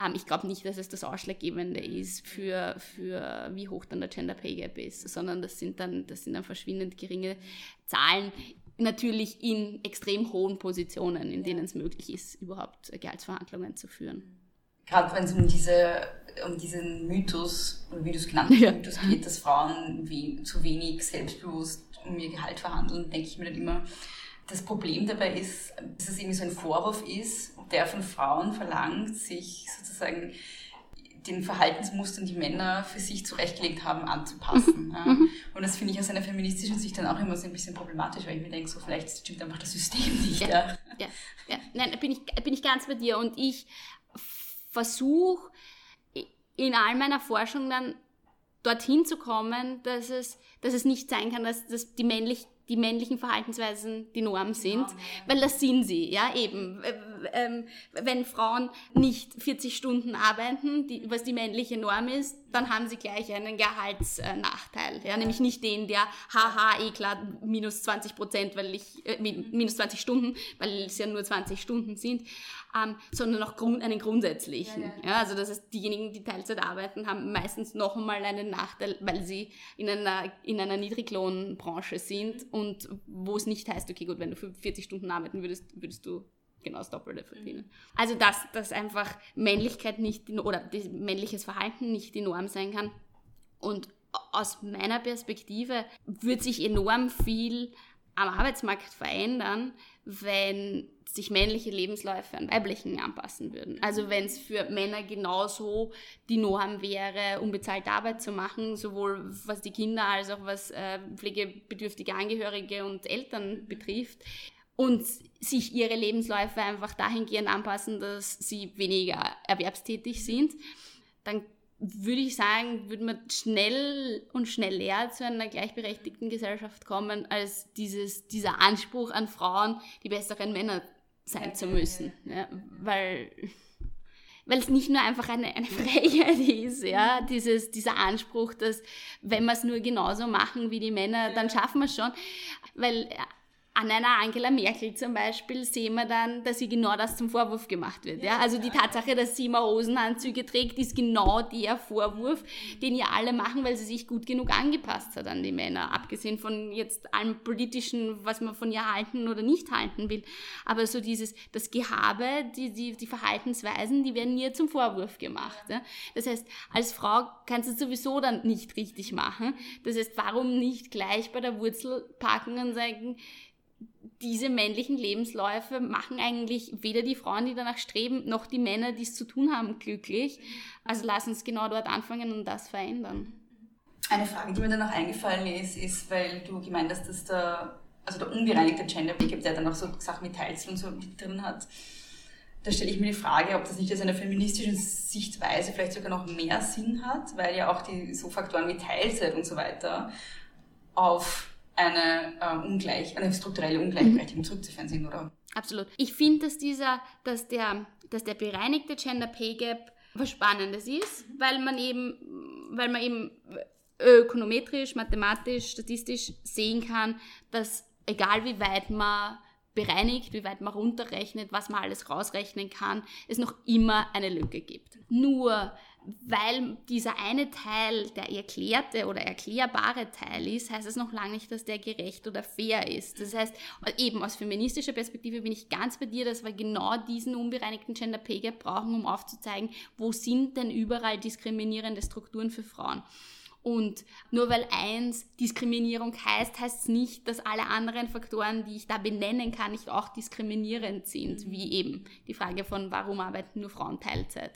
Ähm, ich glaube nicht, dass es das Ausschlaggebende ist für, für wie hoch dann der Gender Pay Gap ist, sondern das sind dann, das sind dann verschwindend geringe Zahlen natürlich in extrem hohen Positionen, in denen es möglich ist, überhaupt Gehaltsverhandlungen zu führen.
Gerade wenn es um, diese, um diesen Mythos, wie du es genannt hast, ja. Mythos geht, dass Frauen wie, zu wenig selbstbewusst um ihr Gehalt verhandeln, denke ich mir dann immer, das Problem dabei ist, dass es irgendwie so ein Vorwurf ist, der von Frauen verlangt, sich sozusagen den Verhaltensmustern, die Männer für sich zurechtgelegt haben, anzupassen. Mhm. Ja. Mhm. Und das finde ich aus einer feministischen Sicht dann auch immer so ein bisschen problematisch, weil ich mir denke, so vielleicht stimmt einfach das System nicht. Ja,
ja. ja, ja. Nein, bin ich, bin ich ganz bei dir. Und ich versuche in all meiner Forschung dann dorthin zu kommen, dass es, dass es nicht sein kann, dass, dass die männlich die männlichen Verhaltensweisen die Norm sind, weil das sind sie, ja eben. Ähm, wenn Frauen nicht 40 Stunden arbeiten, die, was die männliche Norm ist, dann haben sie gleich einen Gehaltsnachteil, ja, nämlich nicht den, der, haha, eh klar, minus 20 Prozent, weil ich, äh, minus 20 Stunden, weil es ja nur 20 Stunden sind, ähm, sondern auch Grund, einen grundsätzlichen. Ja, ja. ja, also das heißt, diejenigen, die Teilzeit arbeiten, haben meistens noch einmal einen Nachteil, weil sie in einer, in einer Niedriglohnbranche sind und wo es nicht heißt, okay, gut, wenn du 40 Stunden arbeiten würdest, würdest du genau das Doppelte verdienen. Mhm. Also dass, dass einfach Männlichkeit nicht, oder männliches Verhalten nicht die Norm sein kann. Und aus meiner Perspektive wird sich enorm viel am Arbeitsmarkt verändern, wenn sich männliche Lebensläufe an weiblichen anpassen würden. Also wenn es für Männer genauso die Norm wäre, unbezahlte Arbeit zu machen, sowohl was die Kinder als auch was äh, pflegebedürftige Angehörige und Eltern betrifft, und sich ihre Lebensläufe einfach dahingehend anpassen, dass sie weniger erwerbstätig sind, dann würde ich sagen, würde man schnell und schneller zu einer gleichberechtigten Gesellschaft kommen, als dieses, dieser Anspruch an Frauen, die besseren Männer sein zu müssen. Ja, weil weil es nicht nur einfach eine, eine Frechheit ist, ja, dieses, dieser Anspruch, dass wenn wir es nur genauso machen wie die Männer, dann schaffen wir es schon. Weil an einer Angela Merkel zum Beispiel sehen wir dann, dass sie genau das zum Vorwurf gemacht wird. Ja? Also die Tatsache, dass sie immer Hosenanzüge trägt, ist genau der Vorwurf, den ihr alle machen, weil sie sich gut genug angepasst hat an die Männer. Abgesehen von jetzt allem politischen, was man von ihr halten oder nicht halten will. Aber so dieses, das Gehabe, die, die, die Verhaltensweisen, die werden ihr zum Vorwurf gemacht. Ja? Das heißt, als Frau kannst du es sowieso dann nicht richtig machen. Das heißt, warum nicht gleich bei der Wurzel packen und sagen, diese männlichen Lebensläufe machen eigentlich weder die Frauen, die danach streben, noch die Männer, die es zu tun haben, glücklich. Also lass uns genau dort anfangen und das verändern.
Eine Frage, die mir dann noch eingefallen ist, ist, weil du gemeint hast, dass der, also der unbereinigte Gender Pickup, der dann auch so Sachen mit Teils und so mit drin hat, da stelle ich mir die Frage, ob das nicht aus einer feministischen Sichtweise vielleicht sogar noch mehr Sinn hat, weil ja auch die so Faktoren wie Teilzeit und so weiter auf eine, äh, Ungleich, eine strukturelle Ungleichberechtigung mhm. zurückzuführen sind, oder?
Absolut. Ich finde, dass dieser, dass der, dass der bereinigte Gender Pay Gap was Spannendes ist, weil man eben, weil man eben ökonometrisch, mathematisch, statistisch sehen kann, dass egal wie weit man bereinigt, wie weit man runterrechnet, was man alles rausrechnen kann, es noch immer eine Lücke gibt. Nur weil dieser eine Teil der erklärte oder erklärbare Teil ist, heißt es noch lange nicht, dass der gerecht oder fair ist. Das heißt, eben aus feministischer Perspektive bin ich ganz bei dir, dass wir genau diesen unbereinigten Gender Pay Gap brauchen, um aufzuzeigen, wo sind denn überall diskriminierende Strukturen für Frauen. Und nur weil eins Diskriminierung heißt, heißt es nicht, dass alle anderen Faktoren, die ich da benennen kann, nicht auch diskriminierend sind, wie eben die Frage von, warum arbeiten nur Frauen Teilzeit?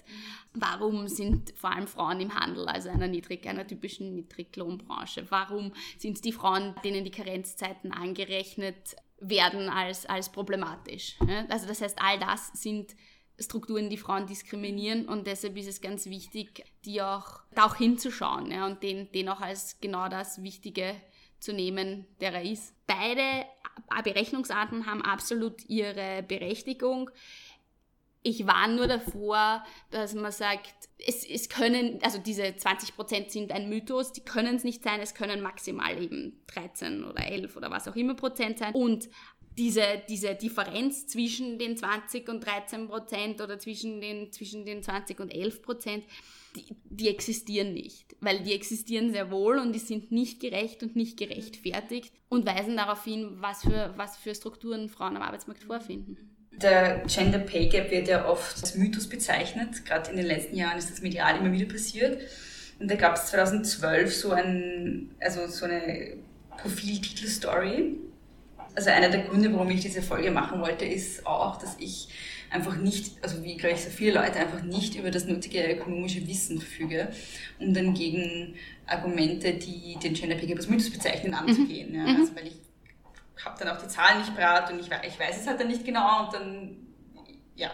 Warum sind vor allem Frauen im Handel, also einer, niedrig, einer typischen Niedriglohnbranche? Warum sind die Frauen, denen die Karenzzeiten angerechnet werden, als, als problematisch? Also das heißt, all das sind Strukturen, die Frauen diskriminieren und deshalb ist es ganz wichtig, die auch, da auch hinzuschauen ja, und den, den auch als genau das Wichtige zu nehmen, der er ist. Beide Berechnungsarten haben absolut ihre Berechtigung. Ich warne nur davor, dass man sagt, es, es können, also diese 20% sind ein Mythos, die können es nicht sein, es können maximal eben 13 oder 11 oder was auch immer Prozent sein. Und diese, diese Differenz zwischen den 20 und 13 Prozent oder zwischen den, zwischen den 20 und 11 Prozent, die, die existieren nicht. Weil die existieren sehr wohl und die sind nicht gerecht und nicht gerechtfertigt und weisen darauf hin, was für, was für Strukturen Frauen am Arbeitsmarkt vorfinden.
Der Gender Pay Gap wird ja oft als Mythos bezeichnet. Gerade in den letzten Jahren ist das medial immer wieder passiert. Und da gab es 2012 so, ein, also so eine Profiltitelstory, also einer der Gründe, warum ich diese Folge machen wollte, ist auch, dass ich einfach nicht, also wie glaube ich so viele Leute, einfach nicht über das nötige ökonomische Wissen verfüge, um dann gegen Argumente, die den Gender Pay Gap als Mythos bezeichnen, anzugehen. Mhm. Ja. Also weil ich habe dann auch die Zahlen nicht parat und ich, ich weiß es halt dann nicht genau und dann ja,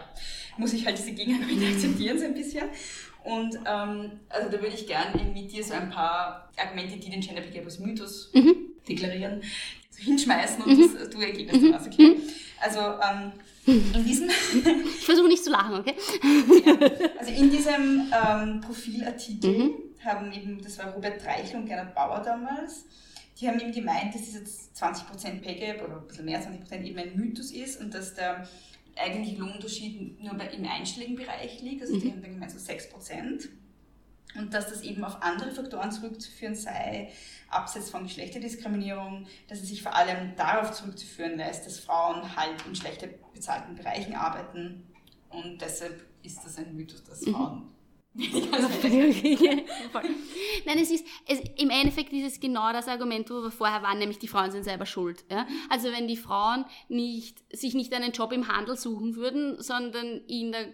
muss ich halt diese Gegenargumente akzeptieren so ein bisschen. Und ähm, also da würde ich gerne mit dir so ein paar Argumente, die den Gender Pay Gap als Mythos mhm. deklarieren, hinschmeißen und mhm. das, du Ergebnis mhm. daraus, okay? Also ähm, in diesem...
ich versuche nicht zu lachen, okay?
ja. Also in diesem ähm, Profilartikel mhm. haben eben, das war Robert Reichel und Gernot Bauer damals, die haben eben gemeint, dass dieses 20% Pay oder ein bisschen mehr 20% eben ein Mythos ist und dass der eigentliche Lohnunterschied nur bei, im einstelligen Bereich liegt, also die mhm. haben dann gemeint so 6% und dass das eben auf andere Faktoren zurückzuführen sei, abseits von Geschlechterdiskriminierung, dass es sich vor allem darauf zurückzuführen lässt, dass Frauen halt in schlechter bezahlten Bereichen arbeiten und deshalb ist das ein Mythos, dass mhm. Frauen
Nein, es ist es, im Endeffekt ist es genau das Argument, wo wir vorher waren, nämlich die Frauen sind selber schuld. Ja? Also wenn die Frauen nicht, sich nicht einen Job im Handel suchen würden, sondern in der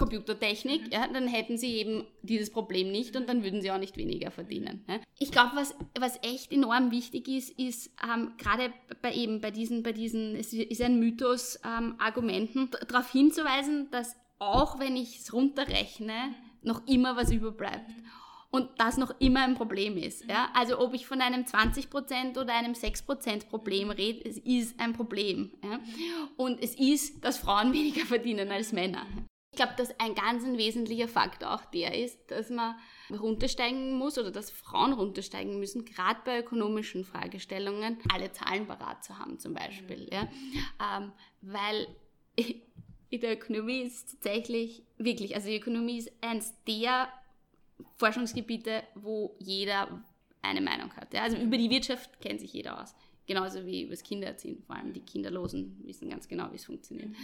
Computertechnik, mhm. ja, dann hätten sie eben dieses Problem nicht und dann würden sie auch nicht weniger verdienen. Ja. Ich glaube, was, was echt enorm wichtig ist, ist ähm, gerade bei eben bei diesen, bei diesen, es ist ein Mythos, ähm, Argumenten, darauf hinzuweisen, dass auch wenn ich es runterrechne, noch immer was überbleibt. Und das noch immer ein Problem ist. Ja? Also ob ich von einem 20% oder einem 6% Problem rede, es ist ein Problem. Ja? Und es ist, dass Frauen weniger verdienen als Männer glaube, dass ein ganz ein wesentlicher Faktor auch der ist, dass man runtersteigen muss oder dass Frauen runtersteigen müssen, gerade bei ökonomischen Fragestellungen, alle Zahlen parat zu haben zum Beispiel. Ja? Ähm, weil in der Ökonomie ist tatsächlich wirklich, also die Ökonomie ist eines der Forschungsgebiete, wo jeder eine Meinung hat. Ja? Also über die Wirtschaft kennt sich jeder aus. Genauso wie über das Kindererziehen. Vor allem die Kinderlosen wissen ganz genau, wie es funktioniert.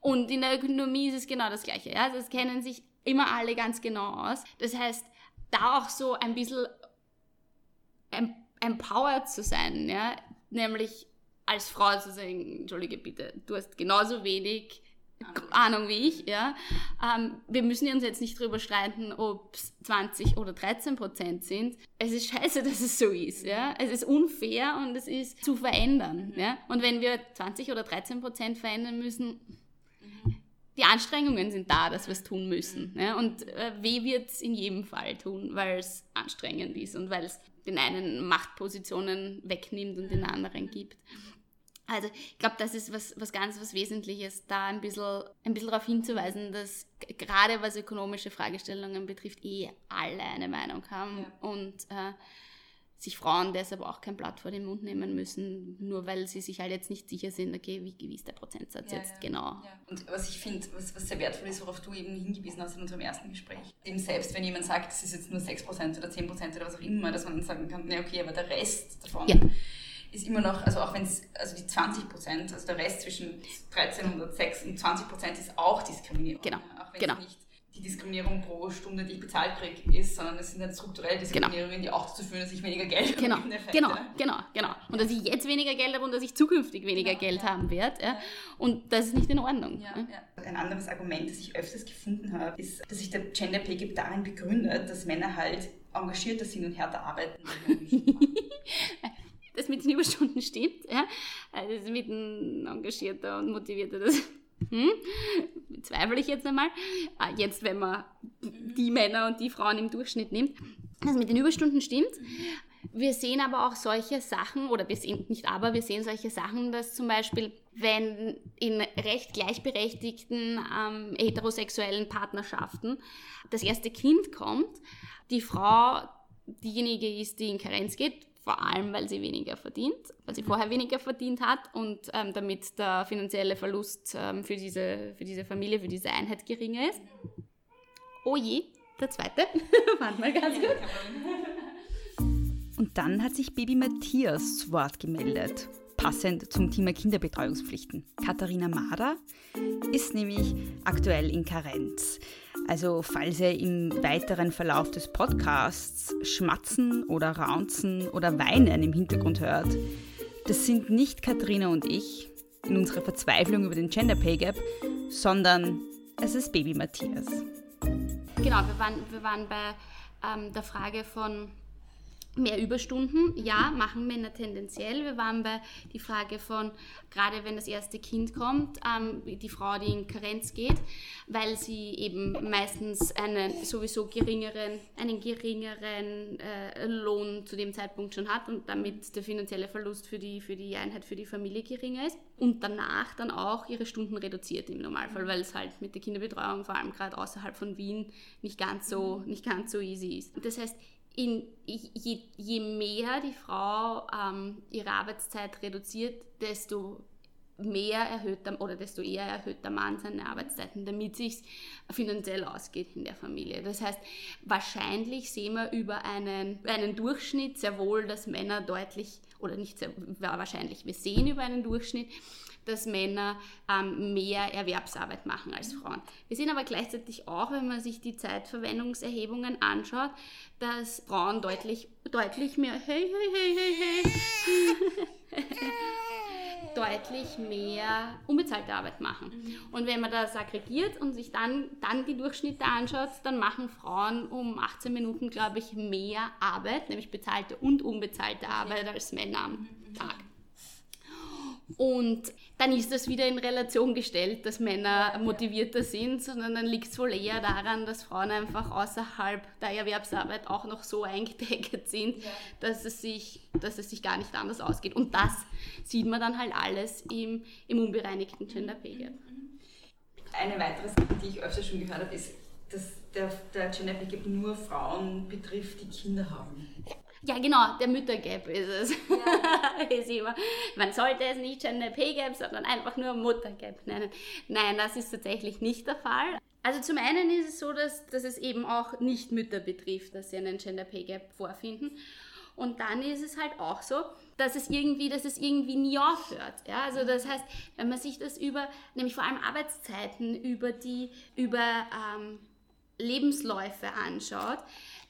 Und in der Ökonomie ist es genau das Gleiche. Ja? Also es kennen sich immer alle ganz genau aus. Das heißt, da auch so ein bisschen empowered zu sein, ja? nämlich als Frau zu sagen, entschuldige bitte, du hast genauso wenig Ahnung wie ich, ja. Ähm, wir müssen uns jetzt nicht drüber streiten, ob es 20 oder 13 Prozent sind. Es ist scheiße, dass es so ist, ja. Es ist unfair und es ist zu verändern, ja. Und wenn wir 20 oder 13 Prozent verändern müssen, die Anstrengungen sind da, dass wir es tun müssen. Ja? Und äh, weh wird es in jedem Fall tun, weil es anstrengend ist und weil es den einen Machtpositionen wegnimmt und den anderen gibt. Also ich glaube, das ist was, was ganz was Wesentliches, da ein bisschen, ein bisschen darauf hinzuweisen, dass gerade was ökonomische Fragestellungen betrifft, eh alle eine Meinung haben ja. und äh, sich Frauen deshalb auch kein Blatt vor den Mund nehmen müssen, nur weil sie sich halt jetzt nicht sicher sind, okay, wie, ist der Prozentsatz ja, jetzt ja. genau.
Und was ich finde, was, was sehr wertvoll ist, worauf du eben hingewiesen hast in unserem ersten Gespräch, eben selbst wenn jemand sagt, es ist jetzt nur 6% oder 10% oder was auch immer, dass man dann sagen kann, ne, okay, aber der Rest davon ist immer noch, also auch wenn es, also die 20 Prozent, also der Rest zwischen 1306 und 20 Prozent ist auch Diskriminierung.
Genau.
Auch wenn
genau.
es nicht die Diskriminierung pro Stunde, die ich bezahlt kriege, ist, sondern es sind dann strukturelle Diskriminierungen, genau. die auch dazu führen, dass ich weniger Geld
genau. habe. Genau, genau, genau. Und dass ich jetzt weniger Geld habe und dass ich zukünftig weniger genau, Geld ja. haben werde. Ja. Und das ist nicht in Ordnung. Ja,
ja. Ein anderes Argument, das ich öfters gefunden habe, ist, dass sich der Gender Pay Gap darin begründet, dass Männer halt engagierter sind und härter arbeiten.
das mit den Überstunden stimmt. Ja? Also mit dem engagierter und motivierter, das hm, zweifle ich jetzt einmal. Ah, jetzt, wenn man die Männer und die Frauen im Durchschnitt nimmt. Das mit den Überstunden stimmt. Wir sehen aber auch solche Sachen, oder wir sehen nicht aber, wir sehen solche Sachen, dass zum Beispiel, wenn in recht gleichberechtigten ähm, heterosexuellen Partnerschaften das erste Kind kommt, die Frau diejenige ist, die in Karenz geht, vor allem weil sie weniger verdient, weil sie vorher weniger verdient hat und ähm, damit der finanzielle Verlust ähm, für, diese, für diese Familie, für diese Einheit geringer ist. Oh je, der zweite. Warte mal ganz gut.
Und dann hat sich Baby Matthias zu Wort gemeldet, passend zum Thema Kinderbetreuungspflichten. Katharina Mader ist nämlich aktuell in Karenz. Also falls ihr im weiteren Verlauf des Podcasts Schmatzen oder Raunzen oder Weinen im Hintergrund hört, das sind nicht Katharina und ich in unserer Verzweiflung über den Gender Pay Gap, sondern es ist Baby Matthias.
Genau, wir waren, wir waren bei ähm, der Frage von Mehr Überstunden, ja, machen Männer tendenziell. Wir waren bei die Frage von, gerade wenn das erste Kind kommt, ähm, die Frau, die in Karenz geht, weil sie eben meistens einen sowieso geringeren, einen geringeren äh, Lohn zu dem Zeitpunkt schon hat und damit der finanzielle Verlust für die, für die Einheit, für die Familie geringer ist. Und danach dann auch ihre Stunden reduziert im Normalfall, weil es halt mit der Kinderbetreuung, vor allem gerade außerhalb von Wien, nicht ganz so, nicht ganz so easy ist. Das heißt, in, je, je mehr die Frau ähm, ihre Arbeitszeit reduziert, desto mehr erhöht der, oder desto eher erhöht der Mann seine Arbeitszeiten, damit es finanziell ausgeht in der Familie. Das heißt, wahrscheinlich sehen wir über einen, einen Durchschnitt sehr wohl, dass Männer deutlich, oder nicht sehr wahrscheinlich, wir sehen über einen Durchschnitt, dass Männer ähm, mehr Erwerbsarbeit machen als Frauen. Wir sehen aber gleichzeitig auch, wenn man sich die Zeitverwendungserhebungen anschaut, dass Frauen deutlich, deutlich mehr, hey, hey, hey, hey, hey, deutlich mehr unbezahlte Arbeit machen. Und wenn man das aggregiert und sich dann, dann die Durchschnitte anschaut, dann machen Frauen um 18 Minuten, glaube ich, mehr Arbeit, nämlich bezahlte und unbezahlte Arbeit als Männer am Tag. Und dann ist das wieder in Relation gestellt, dass Männer motivierter sind, sondern dann liegt es wohl eher daran, dass Frauen einfach außerhalb der Erwerbsarbeit auch noch so eingedeckt sind, dass, es sich, dass es sich gar nicht anders ausgeht. Und das sieht man dann halt alles im, im unbereinigten Gender Pay Gap.
Eine weitere Sache, die ich öfter schon gehört habe, ist, dass der, der Gender Pay Gap nur Frauen betrifft, die Kinder haben.
Ja, genau, der Müttergap ist es. Ja. ist immer. Man sollte es nicht Gender Pay Gap, sondern einfach nur Muttergap nennen. Nein, das ist tatsächlich nicht der Fall. Also zum einen ist es so, dass, dass es eben auch nicht Mütter betrifft, dass sie einen Gender Pay Gap vorfinden. Und dann ist es halt auch so, dass es irgendwie, dass es irgendwie nie aufhört. Ja? Also das heißt, wenn man sich das über, nämlich vor allem Arbeitszeiten, über die, über ähm, Lebensläufe anschaut,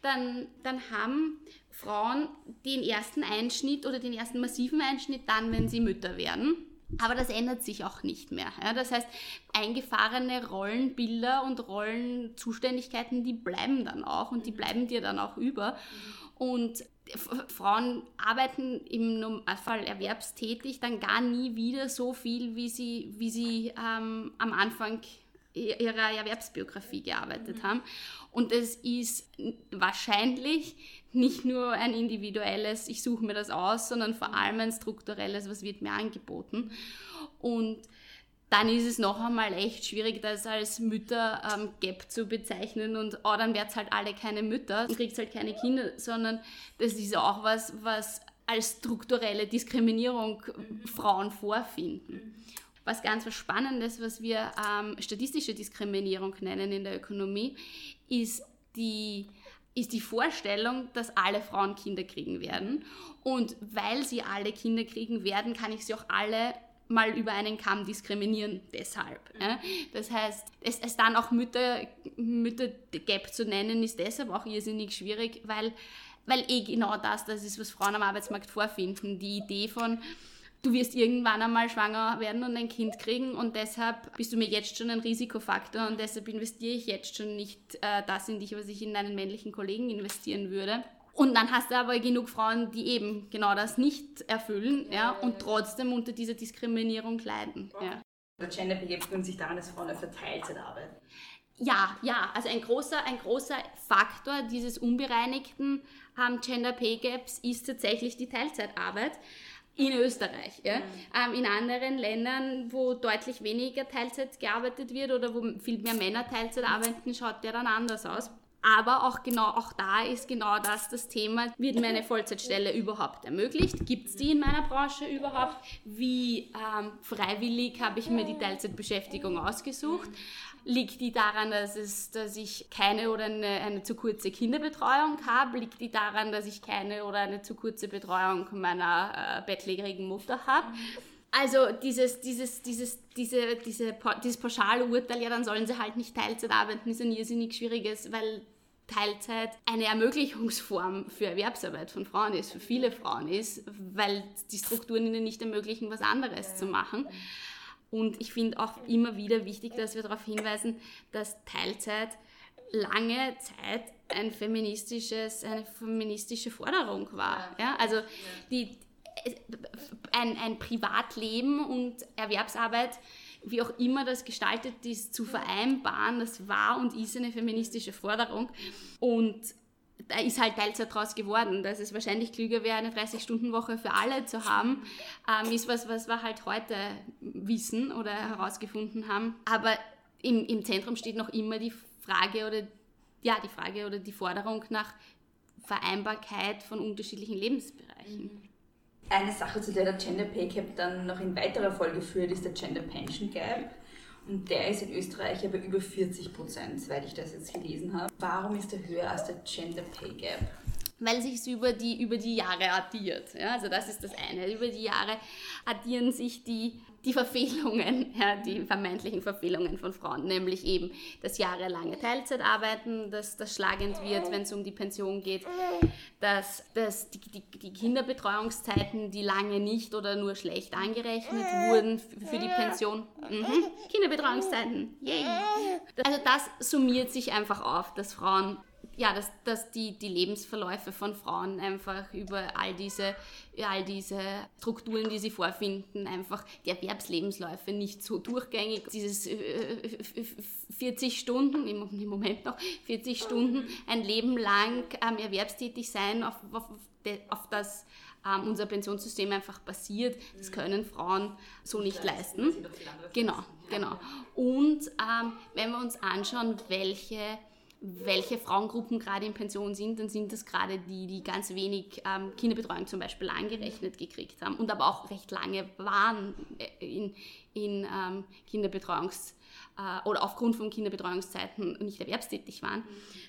dann, dann haben Frauen den ersten Einschnitt oder den ersten massiven Einschnitt dann, wenn sie Mütter werden. Aber das ändert sich auch nicht mehr. Ja? Das heißt, eingefahrene Rollenbilder und Rollenzuständigkeiten, die bleiben dann auch und die bleiben dir dann auch über. Und Frauen arbeiten im Normalfall erwerbstätig dann gar nie wieder so viel, wie sie, wie sie ähm, am Anfang ihrer Erwerbsbiografie gearbeitet haben. Und es ist wahrscheinlich nicht nur ein individuelles, ich suche mir das aus, sondern vor allem ein strukturelles, was wird mir angeboten. Und dann ist es noch einmal echt schwierig, das als Mütter-Gap ähm, zu bezeichnen und oh, dann werdet halt alle keine Mütter kriegt halt keine Kinder, sondern das ist auch was, was als strukturelle Diskriminierung Frauen vorfinden. Was ganz was Spannendes, was wir ähm, statistische Diskriminierung nennen in der Ökonomie, ist die, ist die Vorstellung, dass alle Frauen Kinder kriegen werden. Und weil sie alle Kinder kriegen werden, kann ich sie auch alle mal über einen Kamm diskriminieren deshalb. Ja. Das heißt, es, es dann auch Mütter, Mütter-Gap zu nennen, ist deshalb auch irrsinnig schwierig, weil, weil eh genau das, das ist, was Frauen am Arbeitsmarkt vorfinden. Die Idee von, du wirst irgendwann einmal schwanger werden und ein Kind kriegen und deshalb bist du mir jetzt schon ein Risikofaktor und deshalb investiere ich jetzt schon nicht äh, das in dich, was ich in einen männlichen Kollegen investieren würde. Und dann hast du aber genug Frauen, die eben genau das nicht erfüllen ja, und trotzdem unter dieser Diskriminierung leiden. Ja.
Der Gender Pay Gap gründet sich daran, dass Frauen öfter Teilzeit arbeiten.
Ja, ja, also ein großer, ein großer Faktor dieses unbereinigten ähm, Gender Pay Gaps ist tatsächlich die Teilzeitarbeit in Österreich. Ja? Mhm. Ähm, in anderen Ländern, wo deutlich weniger Teilzeit gearbeitet wird oder wo viel mehr Männer Teilzeit arbeiten, schaut der dann anders aus. Aber auch genau, auch da ist genau das das Thema. Wird mir eine Vollzeitstelle überhaupt ermöglicht? Gibt es die in meiner Branche überhaupt? Wie ähm, freiwillig habe ich mir die Teilzeitbeschäftigung ausgesucht? Liegt die daran, dass, es, dass ich keine oder eine, eine zu kurze Kinderbetreuung habe? Liegt die daran, dass ich keine oder eine zu kurze Betreuung meiner äh, bettlägerigen Mutter habe? Also dieses, dieses, dieses, diese, diese, dieses pauschale Urteil, ja, dann sollen sie halt nicht Teilzeit arbeiten, ist ein irrsinnig schwieriges, weil Teilzeit eine Ermöglichungsform für Erwerbsarbeit von Frauen ist, für viele Frauen ist, weil die Strukturen ihnen nicht ermöglichen, was anderes zu machen. Und ich finde auch immer wieder wichtig, dass wir darauf hinweisen, dass Teilzeit lange Zeit ein feministisches, eine feministische Forderung war. Ja? Also die, ein, ein Privatleben und Erwerbsarbeit wie auch immer das gestaltet ist, zu vereinbaren, das war und ist eine feministische Forderung. Und da ist halt Teilzeit draus geworden, dass es wahrscheinlich klüger wäre, eine 30-Stunden-Woche für alle zu haben, ähm, ist was, was wir halt heute wissen oder herausgefunden haben. Aber im, im Zentrum steht noch immer die Frage oder ja, die Frage oder die Forderung nach Vereinbarkeit von unterschiedlichen Lebensbereichen.
Eine Sache, zu der der Gender Pay Gap dann noch in weiterer Folge führt, ist der Gender Pension Gap. Und der ist in Österreich aber über 40 Prozent, soweit ich das jetzt gelesen habe. Warum ist der höher als der Gender Pay Gap?
Weil sich es über die, über die Jahre addiert. Ja, also das ist das eine. Über die Jahre addieren sich die die Verfehlungen, ja, die vermeintlichen Verfehlungen von Frauen, nämlich eben das jahrelange Teilzeitarbeiten, dass das schlagend wird, wenn es um die Pension geht, dass, dass die, die, die, Kinderbetreuungszeiten, die lange nicht oder nur schlecht angerechnet wurden für die Pension. Mhm. Kinderbetreuungszeiten, yay! Also das summiert sich einfach auf, dass Frauen ja, dass, dass die, die Lebensverläufe von Frauen einfach über all diese, all diese Strukturen, die sie vorfinden, einfach die Erwerbslebensläufe nicht so durchgängig. Dieses 40 äh, Stunden, im Moment noch 40 Stunden, ein Leben lang ähm, erwerbstätig sein, auf, auf, auf das ähm, unser Pensionssystem einfach basiert. Das können Frauen so nicht leisten. Genau, Genau. Und ähm, wenn wir uns anschauen, welche welche Frauengruppen gerade in Pension sind, dann sind das gerade die, die ganz wenig ähm, Kinderbetreuung zum Beispiel angerechnet gekriegt haben und aber auch recht lange waren äh, in, in ähm, Kinderbetreuungs- äh, oder aufgrund von Kinderbetreuungszeiten nicht erwerbstätig waren.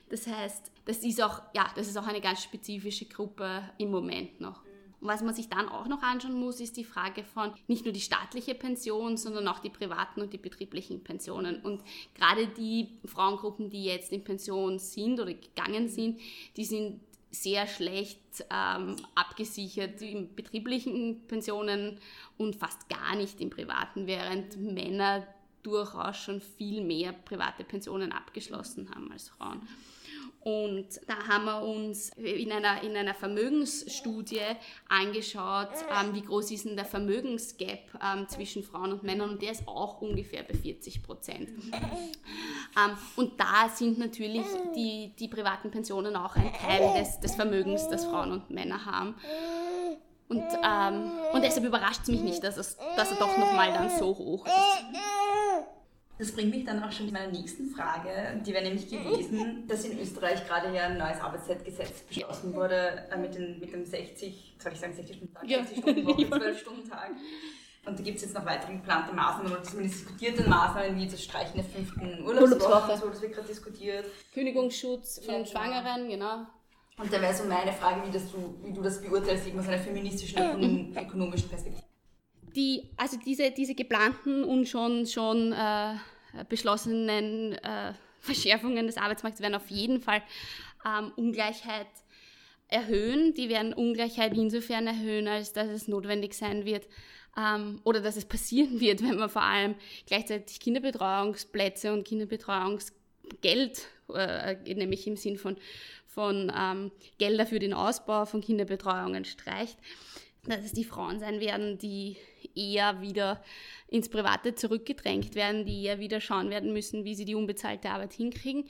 Das heißt, das ist auch, ja, das ist auch eine ganz spezifische Gruppe im Moment noch. Was man sich dann auch noch anschauen muss, ist die Frage von nicht nur die staatliche Pension, sondern auch die privaten und die betrieblichen Pensionen. Und gerade die Frauengruppen, die jetzt in Pension sind oder gegangen sind, die sind sehr schlecht ähm, abgesichert in betrieblichen Pensionen und fast gar nicht in privaten, während Männer durchaus schon viel mehr private Pensionen abgeschlossen haben als Frauen. Und da haben wir uns in einer, in einer Vermögensstudie angeschaut, ähm, wie groß ist denn der Vermögensgap ähm, zwischen Frauen und Männern und der ist auch ungefähr bei 40 Prozent. Ähm, und da sind natürlich die, die privaten Pensionen auch ein Teil des, des Vermögens, das Frauen und Männer haben. Und, ähm, und deshalb überrascht es mich nicht, dass, es, dass er doch nochmal dann so hoch ist.
Das bringt mich dann auch schon zu meiner nächsten Frage. Die wäre nämlich gewesen, dass in Österreich gerade ja ein neues Arbeitszeitgesetz beschlossen wurde äh, mit, den, mit dem 60, soll ich sagen 60 Stunden Tag,
Ja.
60 Stunden Woche, 12 Stunden Tag. Und da gibt es jetzt noch weitere geplante Maßnahmen oder zumindest diskutierte Maßnahmen, wie das Streichen der fünften Urlaubswoche, so, das wird gerade diskutiert.
Kündigungsschutz von
Ja, genau.
Schwangeren, genau.
Und da wäre so meine Frage, wie, das du, wie du das beurteilst, eben aus einer feministischen, ökonom ökonomischen Perspektive.
Die, also diese, diese geplanten und schon, schon äh, beschlossenen äh, Verschärfungen des Arbeitsmarkts werden auf jeden Fall ähm, Ungleichheit erhöhen. Die werden Ungleichheit insofern erhöhen, als dass es notwendig sein wird ähm, oder dass es passieren wird, wenn man vor allem gleichzeitig Kinderbetreuungsplätze und Kinderbetreuungsgeld, äh, nämlich im Sinn von, von ähm, Gelder für den Ausbau von Kinderbetreuungen streicht dass es die Frauen sein werden, die eher wieder ins Private zurückgedrängt werden, die eher wieder schauen werden müssen, wie sie die unbezahlte Arbeit hinkriegen,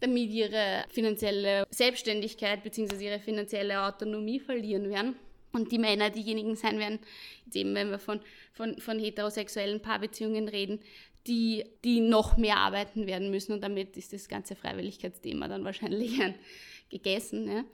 damit ihre finanzielle Selbstständigkeit bzw. ihre finanzielle Autonomie verlieren werden. Und die Männer diejenigen sein werden, eben wenn wir von, von, von heterosexuellen Paarbeziehungen reden, die, die noch mehr arbeiten werden müssen. Und damit ist das ganze Freiwilligkeitsthema dann wahrscheinlich ein, gegessen. Ja.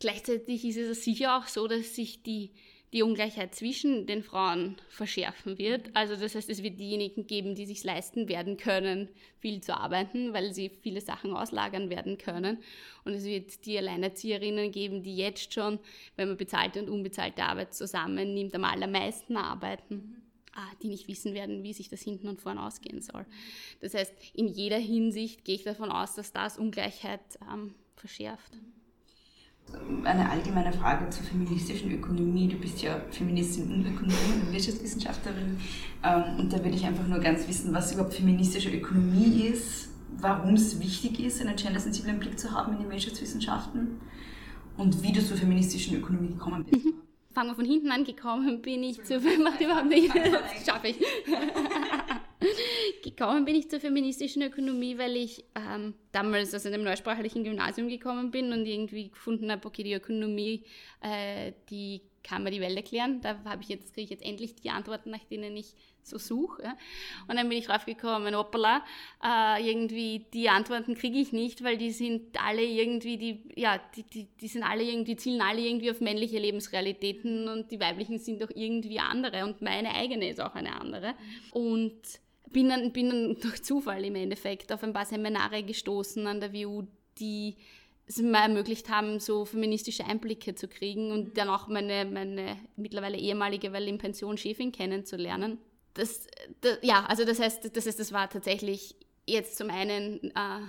Gleichzeitig ist es sicher auch so, dass sich die, die Ungleichheit zwischen den Frauen verschärfen wird. Also das heißt, es wird diejenigen geben, die sich leisten werden können, viel zu arbeiten, weil sie viele Sachen auslagern werden können. Und es wird die Alleinerzieherinnen geben, die jetzt schon, wenn man bezahlte und unbezahlte Arbeit zusammennimmt, am allermeisten arbeiten. ah, Die nicht wissen werden, wie sich das hinten und vorn ausgehen soll. Das heißt, in jeder Hinsicht gehe ich davon aus, dass das Ungleichheit ähm, verschärft.
Eine allgemeine Frage zur feministischen Ökonomie. Du bist ja Feministin und Ökonomin und Wirtschaftswissenschaftlerin. Ähm, Und da würde ich einfach nur ganz wissen, was überhaupt feministische Ökonomie ist, warum es wichtig ist, einen gendersensiblen Blick zu haben in den Wirtschaftswissenschaften und wie du zur feministischen Ökonomie gekommen bist.
Fangen wir von hinten an, gekommen bin ich zu, macht überhaupt nicht, das schaffe ich. Gekommen bin ich zur feministischen Ökonomie, weil ich ähm, damals aus einem neusprachlichen Gymnasium gekommen bin und irgendwie gefunden habe, okay, die Ökonomie, äh, die kann mir die Welt erklären. Da habe ich jetzt, kriege ich jetzt endlich die Antworten, nach denen ich so suche. Ja. Und dann bin ich draufgekommen, hoppala, äh, irgendwie die Antworten kriege ich nicht, weil die sind alle irgendwie, die, ja, die, die, die sind alle irgendwie, zielen alle irgendwie auf männliche Lebensrealitäten und die weiblichen sind doch irgendwie andere und meine eigene ist auch eine andere. Und bin dann, bin dann durch Zufall im Endeffekt auf ein paar Seminare gestoßen an der WU, die es mir ermöglicht haben, so feministische Einblicke zu kriegen und dann auch meine, meine mittlerweile ehemalige, weil in Pension Chefin kennenzulernen. Das, das, ja, also das heißt, das, heißt, das war tatsächlich jetzt zum einen äh,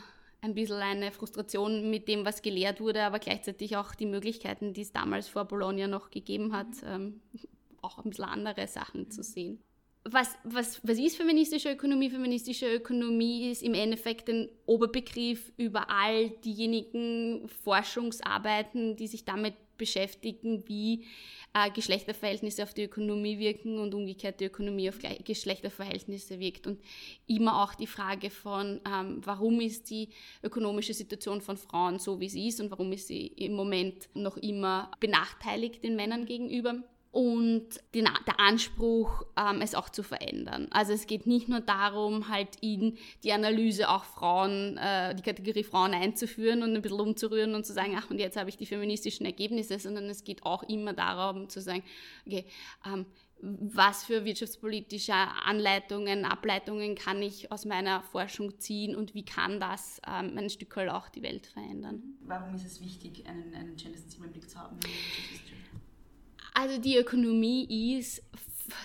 ein bisschen eine Frustration mit dem, was gelehrt wurde, aber gleichzeitig auch die Möglichkeiten, die es damals vor Bologna noch gegeben hat, ähm, auch ein bisschen andere Sachen zu sehen was, was, was ist feministische Ökonomie? Feministische Ökonomie ist im Endeffekt ein Oberbegriff über all diejenigen Forschungsarbeiten, die sich damit beschäftigen, wie äh, Geschlechterverhältnisse auf die Ökonomie wirken und umgekehrt die Ökonomie auf Geschlechterverhältnisse wirkt. Und immer auch die Frage von, ähm, warum ist die ökonomische Situation von Frauen so, wie sie ist und warum ist sie im Moment noch immer benachteiligt den Männern gegenüber. Und den, der Anspruch, ähm, es auch zu verändern. Also es geht nicht nur darum, halt in die Analyse auch Frauen, äh, die Kategorie Frauen einzuführen und ein bisschen umzurühren und zu sagen, ach und jetzt habe ich die feministischen Ergebnisse, sondern es geht auch immer darum zu sagen, okay, ähm, was für wirtschaftspolitische Anleitungen, Ableitungen kann ich aus meiner Forschung ziehen und wie kann das ähm, ein Stück auch die Welt verändern.
Warum ist es wichtig, einen, einen gender-sensiblen Blick zu haben?
Also die Ökonomie ist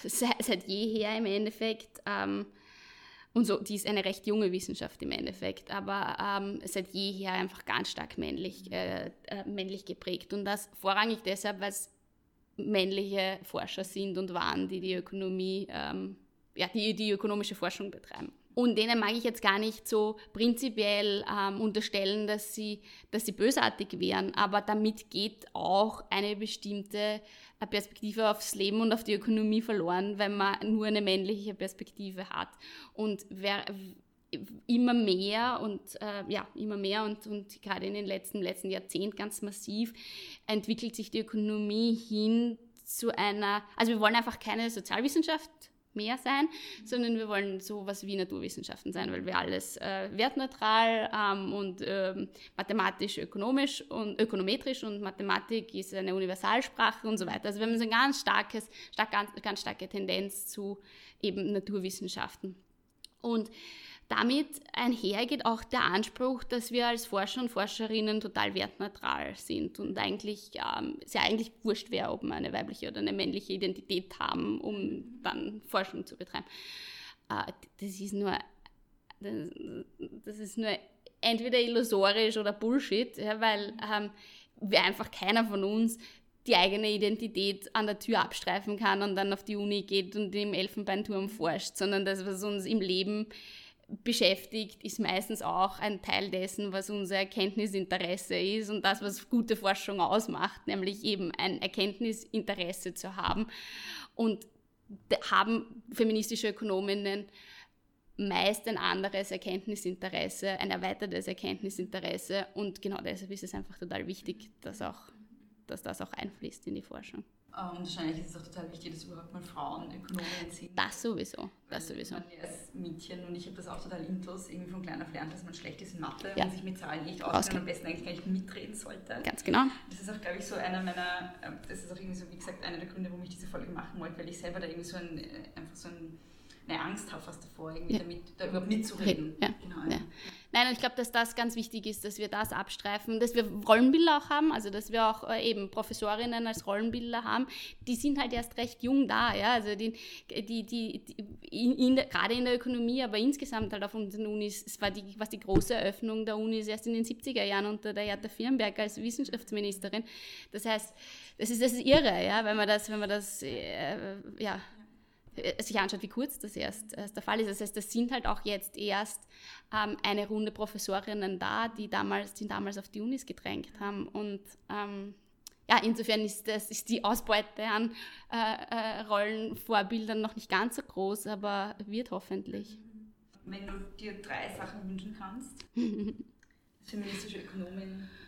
seit, jeher im Endeffekt, ähm, und so, die ist eine recht junge Wissenschaft im Endeffekt, aber ähm, seit jeher einfach ganz stark männlich, äh, äh, männlich geprägt. Und das vorrangig deshalb, weil es männliche Forscher sind und waren, die die Ökonomie, ähm, ja, die, die ökonomische Forschung betreiben. Und denen mag ich jetzt gar nicht so prinzipiell ähm, unterstellen, dass sie, dass sie bösartig wären, aber damit geht auch eine bestimmte äh, Perspektive aufs Leben und auf die Ökonomie verloren, wenn man nur eine männliche Perspektive hat. Und wer, immer mehr und äh, ja, immer mehr und, und gerade in den letzten, letzten Jahrzehnt ganz massiv entwickelt sich die Ökonomie hin zu einer, also wir wollen einfach keine Sozialwissenschaft mehr sein, sondern wir wollen sowas wie Naturwissenschaften sein, weil wir alles äh, wertneutral ähm, und ähm, mathematisch, ökonomisch und ökonometrisch und Mathematik ist eine Universalsprache und so weiter. Also wir haben so eine ganz starkes, stark, ganz, ganz starke Tendenz zu eben Naturwissenschaften. Und damit einhergeht auch der Anspruch, dass wir als Forscher und Forscherinnen total wertneutral sind und eigentlich ähm, es ja eigentlich wurscht wäre, ob wir eine weibliche oder eine männliche Identität haben, um dann Forschung zu betreiben. Äh, das ist nur das ist nur entweder illusorisch oder Bullshit, ja, weil ähm, wir einfach keiner von uns die eigene Identität an der Tür abstreifen kann und dann auf die Uni geht und im Elfenbeinturm forscht, sondern das, was uns im Leben beschäftigt, ist meistens auch ein Teil dessen, was unser Erkenntnisinteresse ist und das, was gute Forschung ausmacht, nämlich eben ein Erkenntnisinteresse zu haben. Und haben feministische Ökonominnen meist ein anderes Erkenntnisinteresse, ein erweitertes Erkenntnisinteresse und genau deshalb ist es einfach total wichtig, dass, auch, dass das auch einfließt in die Forschung.
Und wahrscheinlich ist es auch total wichtig, dass überhaupt mal Frauen Ökonominnen sind.
Das sowieso, das sowieso.
Als Mädchen und ich habe das auch total intus, irgendwie von klein auf lernt, dass man schlecht ist in Mathe
Ja.
und sich mit Zahlen nicht auskennt und am besten eigentlich gar nicht mitreden sollte.
Ganz genau.
Das ist auch, glaube ich, so einer meiner, äh, das ist auch irgendwie so, wie gesagt, einer der Gründe, warum ich diese Folge machen wollte, weil ich selber da irgendwie so ein, äh, einfach so ein, eine Angst habe fast davor, irgendwie
Ja.
damit, da überhaupt mitzureden.
Ja.
Genau,
Ja. Nein, ich glaube, dass das ganz wichtig ist, dass wir das abstreifen, dass wir Rollenbilder auch haben, also dass wir auch äh, eben Professorinnen als Rollenbilder haben. Die sind halt erst recht jung da, ja, also die, die, die, die gerade in der Ökonomie, aber insgesamt halt auf unseren Unis, es war die, was die große Eröffnung der Unis erst in den 70er Jahren unter der Jutta Firnberg als Wissenschaftsministerin. Das heißt, das ist, das ist irre, ja, wenn man das, wenn man das, äh, ja, sich anschaut, wie kurz das erst, erst der Fall ist. Das heißt, das sind halt auch jetzt erst ähm, eine Runde Professorinnen da, die damals, die damals auf die Unis gedrängt haben. Und ähm, ja, insofern ist, das, ist die Ausbeute an äh, äh, Rollenvorbildern noch nicht ganz so groß, aber wird hoffentlich.
Wenn du dir drei Sachen wünschen kannst, feministische Ökonomin, äh,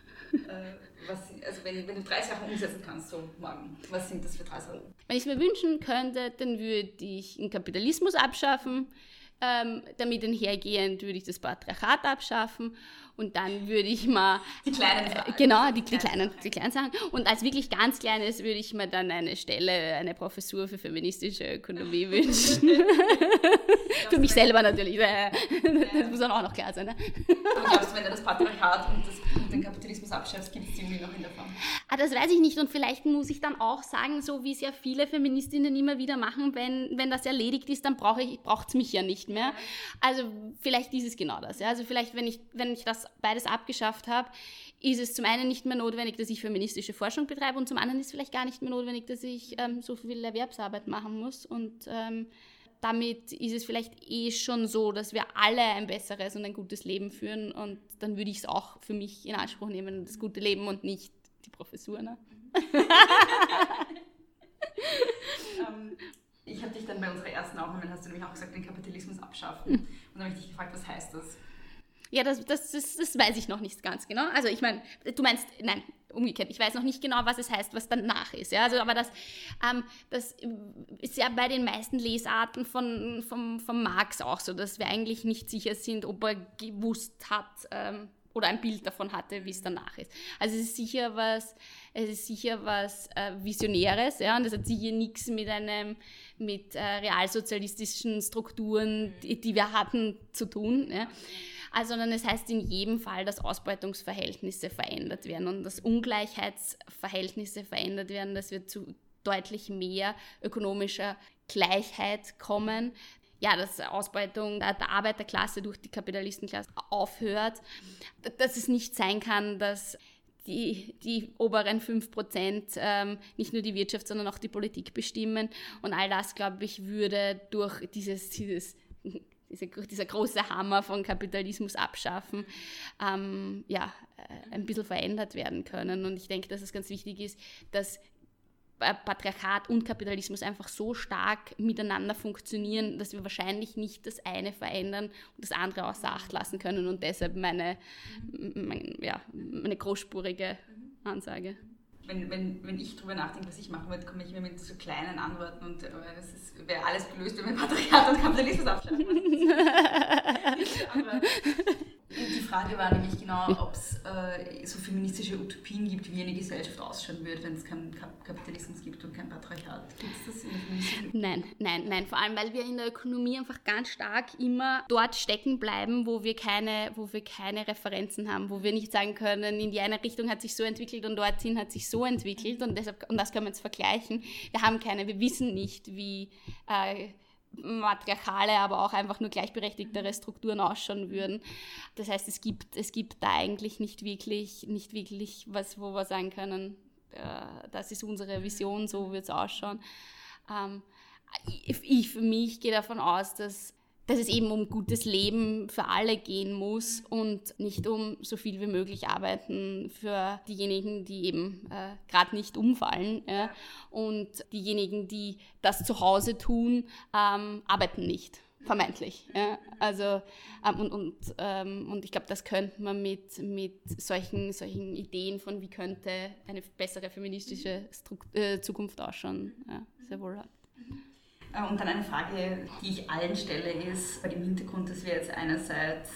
was, sind- also wenn, wenn du drei Sachen umsetzen kannst, so morgen, was sind das für drei Sachen?
Wenn ich es mir wünschen könnte, dann würde ich den Kapitalismus abschaffen. Ähm, damit einhergehend würde ich das Patriarchat abschaffen und dann würde ich mal
Die kleinen
äh,
Sachen.
genau die, die kleinen die kleinen Sachen und als wirklich ganz kleines würde ich mir dann eine Stelle eine Professur für feministische Ökonomie wünschen für mich selber natürlich äh, das muss dann auch noch klar sein ne?
Glaubst du, wenn du das Patriarchat und, das, und den Kapitalismus abschaffst, gibt es irgendwie noch in der Form?
Ah, das weiß ich nicht und vielleicht muss ich dann auch sagen, so wie es ja viele Feministinnen immer wieder machen, wenn, wenn das erledigt ist, dann brauche ich es mich ja nicht mehr. Also vielleicht ist es genau das. Ja? Also vielleicht, wenn ich, wenn ich das beides abgeschafft habe, ist es zum einen nicht mehr notwendig, dass ich feministische Forschung betreibe und zum anderen ist es vielleicht gar nicht mehr notwendig, dass ich ähm, so viel Erwerbsarbeit machen muss und ähm, damit ist es vielleicht eh schon so, dass wir alle ein besseres und ein gutes Leben führen und dann würde ich es auch für mich in Anspruch nehmen, das gute Leben und nicht die Professur. Ne?
Ähm, ich habe dich dann bei unserer ersten Aufnahme, hast du nämlich auch gesagt, den Kapitalismus abschaffen. Und dann habe ich dich gefragt, was heißt das?
Ja, das, das, das, das weiß ich noch nicht ganz genau. Also ich meine, du meinst, nein, umgekehrt. Ich weiß noch nicht genau, was es heißt, was danach ist. Ja? Also, aber das, ähm, das ist ja bei den meisten Lesarten von, von, von Marx auch so, dass wir eigentlich nicht sicher sind, ob er gewusst hat ähm, oder ein Bild davon hatte, wie es danach ist. Also es ist sicher was, es ist sicher was äh, Visionäres, ja, und das hat sicher nichts mit einem, mit äh, realsozialistischen Strukturen, die, die wir hatten, zu tun. Ja also, sondern es heißt in jedem Fall, dass Ausbeutungsverhältnisse verändert werden und dass Ungleichheitsverhältnisse verändert werden, dass wir zu deutlich mehr ökonomischer Gleichheit kommen, ja, dass Ausbeutung der Arbeiterklasse durch die Kapitalistenklasse aufhört, dass es nicht sein kann, dass die, die oberen 5% ähm, nicht nur die Wirtschaft, sondern auch die Politik bestimmen. Und all das, glaube ich, würde durch dieses, dieses diese, dieser große Hammer von Kapitalismus abschaffen, ähm, ja, äh, ein bisschen verändert werden können. Und ich denke, dass es ganz wichtig ist, dass Patriarchat und Kapitalismus einfach so stark miteinander funktionieren, dass wir wahrscheinlich nicht das eine verändern und das andere außer Acht lassen können. Und deshalb meine, meine, ja, meine großspurige Ansage
wenn, wenn, wenn ich darüber nachdenke, was ich machen würde, komme ich immer mit so kleinen Antworten und äh, das wäre alles gelöst, wenn wir Patriarchat und Kapitalismus abschaffen. Die Frage war nämlich genau, ob es äh, so feministische Utopien gibt, wie eine Gesellschaft ausschauen würde, wenn es keinen Kapitalismus gibt und kein Patriarchat. Gibt es das in
Nein, nein, nein. Vor allem, weil wir in der Ökonomie einfach ganz stark immer dort stecken bleiben, wo wir keine, wo wir keine Referenzen haben, wo wir nicht sagen können, in die eine Richtung hat sich so entwickelt und dorthin hat sich so entwickelt und deshalb, und das können wir jetzt vergleichen. Wir haben keine, wir wissen nicht, wie äh, matriarchale, aber auch einfach nur gleichberechtigtere Strukturen ausschauen würden. Das heißt, es gibt, es gibt da eigentlich nicht wirklich, nicht wirklich was, wo wir sagen können, äh, das ist unsere Vision, so wird es ausschauen. Ähm, ich für mich gehe davon aus, dass dass es eben um gutes Leben für alle gehen muss und nicht um so viel wie möglich arbeiten für diejenigen, die eben äh, gerade nicht umfallen. Ja. Und diejenigen, die das zu Hause tun, ähm, arbeiten nicht. Vermeintlich. Ja. Also, ähm, und, und, ähm, und ich glaube, das könnte man mit, mit solchen, solchen Ideen von, wie könnte eine bessere feministische Strukt äh, Zukunft ausschauen, ja, sehr wohl haben.
Äh, und dann eine Frage, die ich allen stelle, ist bei dem Hintergrund, dass wir jetzt einerseits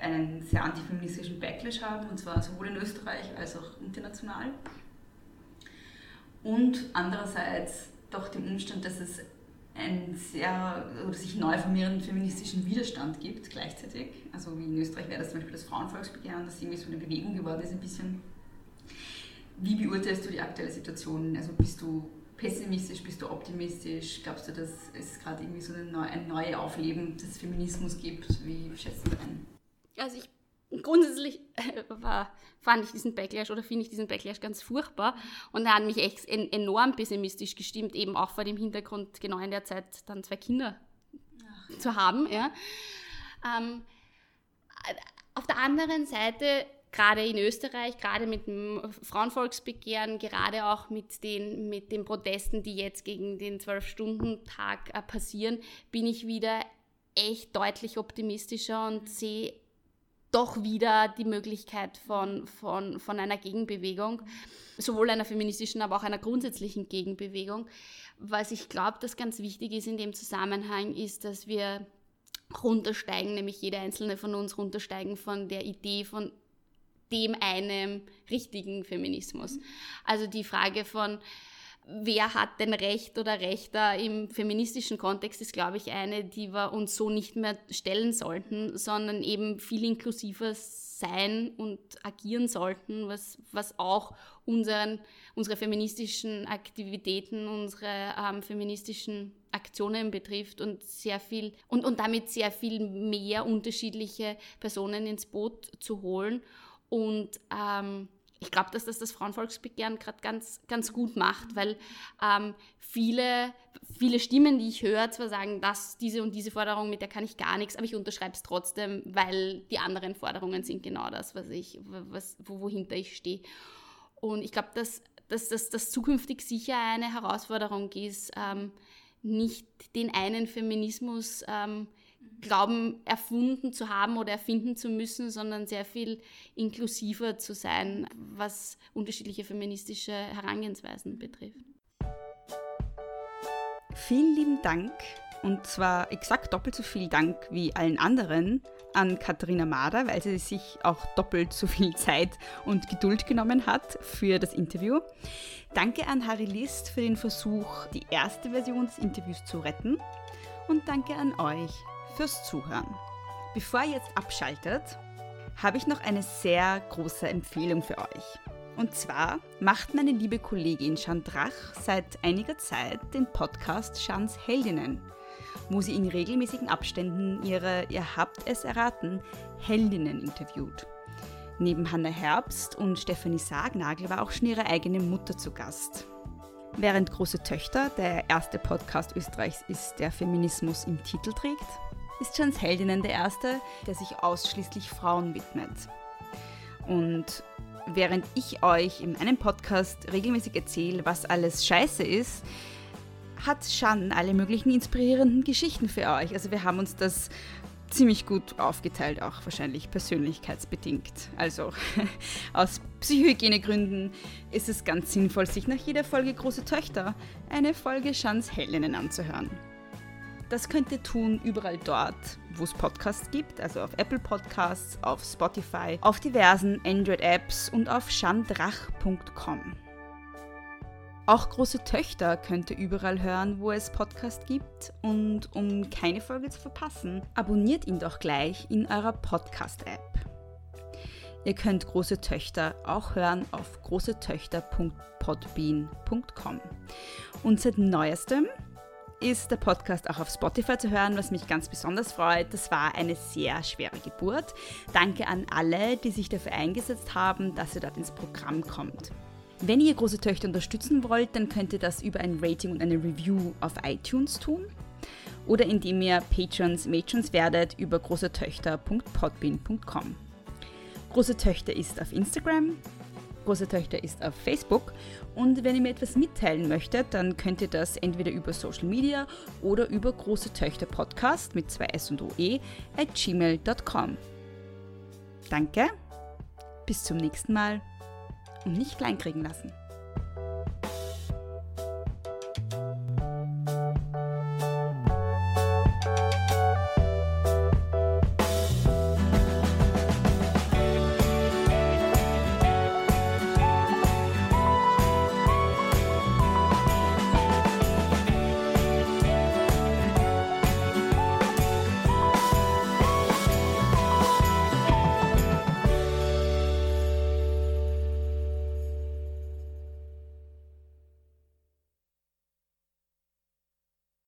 einen sehr antifeministischen Backlash haben, und zwar sowohl in Österreich als auch international. Und andererseits doch dem Umstand, dass es einen sehr oder sich neu formierenden feministischen Widerstand gibt gleichzeitig. Also wie in Österreich wäre das zum Beispiel das Frauenvolksbegehren, das irgendwie so eine Bewegung geworden ist ein bisschen. Wie beurteilst du die aktuelle Situation? Also bist du pessimistisch, bist du optimistisch? Glaubst du, dass es gerade irgendwie so ein, ein neues Aufleben des Feminismus gibt? Wie schätzt du ein?
Also ich grundsätzlich äh, war, fand ich diesen Backlash oder finde ich diesen Backlash ganz furchtbar und er hat mich echt enorm pessimistisch gestimmt, eben auch vor dem Hintergrund genau in der Zeit dann zwei Kinder Ach. zu haben. Ja. Ähm, auf der anderen Seite gerade in Österreich, gerade mit dem Frauenvolksbegehren, gerade auch mit den, mit den Protesten, die jetzt gegen den Zwölf-Stunden-Tag äh, passieren, bin ich wieder echt deutlich optimistischer und sehe doch wieder die Möglichkeit von, von, von einer Gegenbewegung, sowohl einer feministischen, aber auch einer grundsätzlichen Gegenbewegung. Was ich glaube, das ganz wichtig ist in dem Zusammenhang, ist, dass wir runtersteigen, nämlich jeder einzelne von uns runtersteigen von der Idee von dem einen richtigen Feminismus. Also die Frage von, wer hat denn Recht oder Rechter im feministischen Kontext ist, glaube ich, eine, die wir uns so nicht mehr stellen sollten, sondern eben viel inklusiver sein und agieren sollten, was, was auch unseren, unsere feministischen Aktivitäten, unsere ähm, feministischen Aktionen betrifft und sehr viel und, und damit sehr viel mehr unterschiedliche Personen ins Boot zu holen und ähm, ich glaube, dass das das Frauenvolksbegehren gerade ganz, ganz gut macht, weil ähm, viele, viele Stimmen, die ich höre, zwar sagen, dass diese und diese Forderung, mit der kann ich gar nichts, aber ich unterschreibe es trotzdem, weil die anderen Forderungen sind genau das, was ich, was, wo, wohinter ich stehe. Und ich glaube, dass, dass, dass das zukünftig sicher eine Herausforderung ist, ähm, nicht den einen Feminismus ähm, glauben, erfunden zu haben oder erfinden zu müssen, sondern sehr viel inklusiver zu sein, was unterschiedliche feministische Herangehensweisen betrifft.
Vielen lieben Dank und zwar exakt doppelt so viel Dank wie allen anderen an Katharina Mader, weil sie sich auch doppelt so viel Zeit und Geduld genommen hat für das Interview. Danke an Harry List für den Versuch, die erste Version des Interviews zu retten. Und danke an euch fürs Zuhören. Bevor ihr jetzt abschaltet, habe ich noch eine sehr große Empfehlung für euch. Und zwar macht meine liebe Kollegin Chandrach seit einiger Zeit den Podcast Shans Heldinnen, wo sie in regelmäßigen Abständen ihre, ihr habt es erraten, Heldinnen interviewt. Neben Hannah Herbst und Stephanie Sargnagel war auch schon ihre eigene Mutter zu Gast. Während Große Töchter der erste Podcast Österreichs ist, der Feminismus im Titel trägt, ist Jans Heldinnen der erste, der sich ausschließlich Frauen widmet. Und während ich euch in meinem Podcast regelmäßig erzähle, was alles scheiße ist, hat Shan alle möglichen inspirierenden Geschichten für euch. Also wir haben uns das ziemlich gut aufgeteilt, auch wahrscheinlich persönlichkeitsbedingt. Also aus Psychohygienegründen ist es ganz sinnvoll, sich nach jeder Folge Große Töchter eine Folge Shans Heldinnen anzuhören. Das könnt ihr tun überall dort, wo es Podcasts gibt, also auf Apple Podcasts, auf Spotify, auf diversen Android-Apps und auf shandrach.com. Auch große Töchter könnt ihr überall hören, wo es Podcasts gibt. Und um keine Folge zu verpassen, abonniert ihn doch gleich in eurer Podcast-App. Ihr könnt große Töchter auch hören auf großetöchter.podbean.com. Und seit neuestem ist der Podcast auch auf Spotify zu hören, was mich ganz besonders freut. Das war eine sehr schwere Geburt. Danke an alle, die sich dafür eingesetzt haben, dass ihr dort ins Programm kommt. Wenn ihr große Töchter unterstützen wollt, dann könnt ihr das über ein Rating und eine Review auf iTunes tun oder indem ihr Patrons, Matrons werdet über großetöchter.podbean.com. Große Töchter ist auf Instagram, Große Töchter ist auf Facebook und wenn ihr mir etwas mitteilen möchtet, dann könnt ihr das entweder über Social Media oder über Große Töchter Podcast mit zwei S und OE at gmail.com. Danke, bis zum nächsten Mal und nicht kleinkriegen lassen.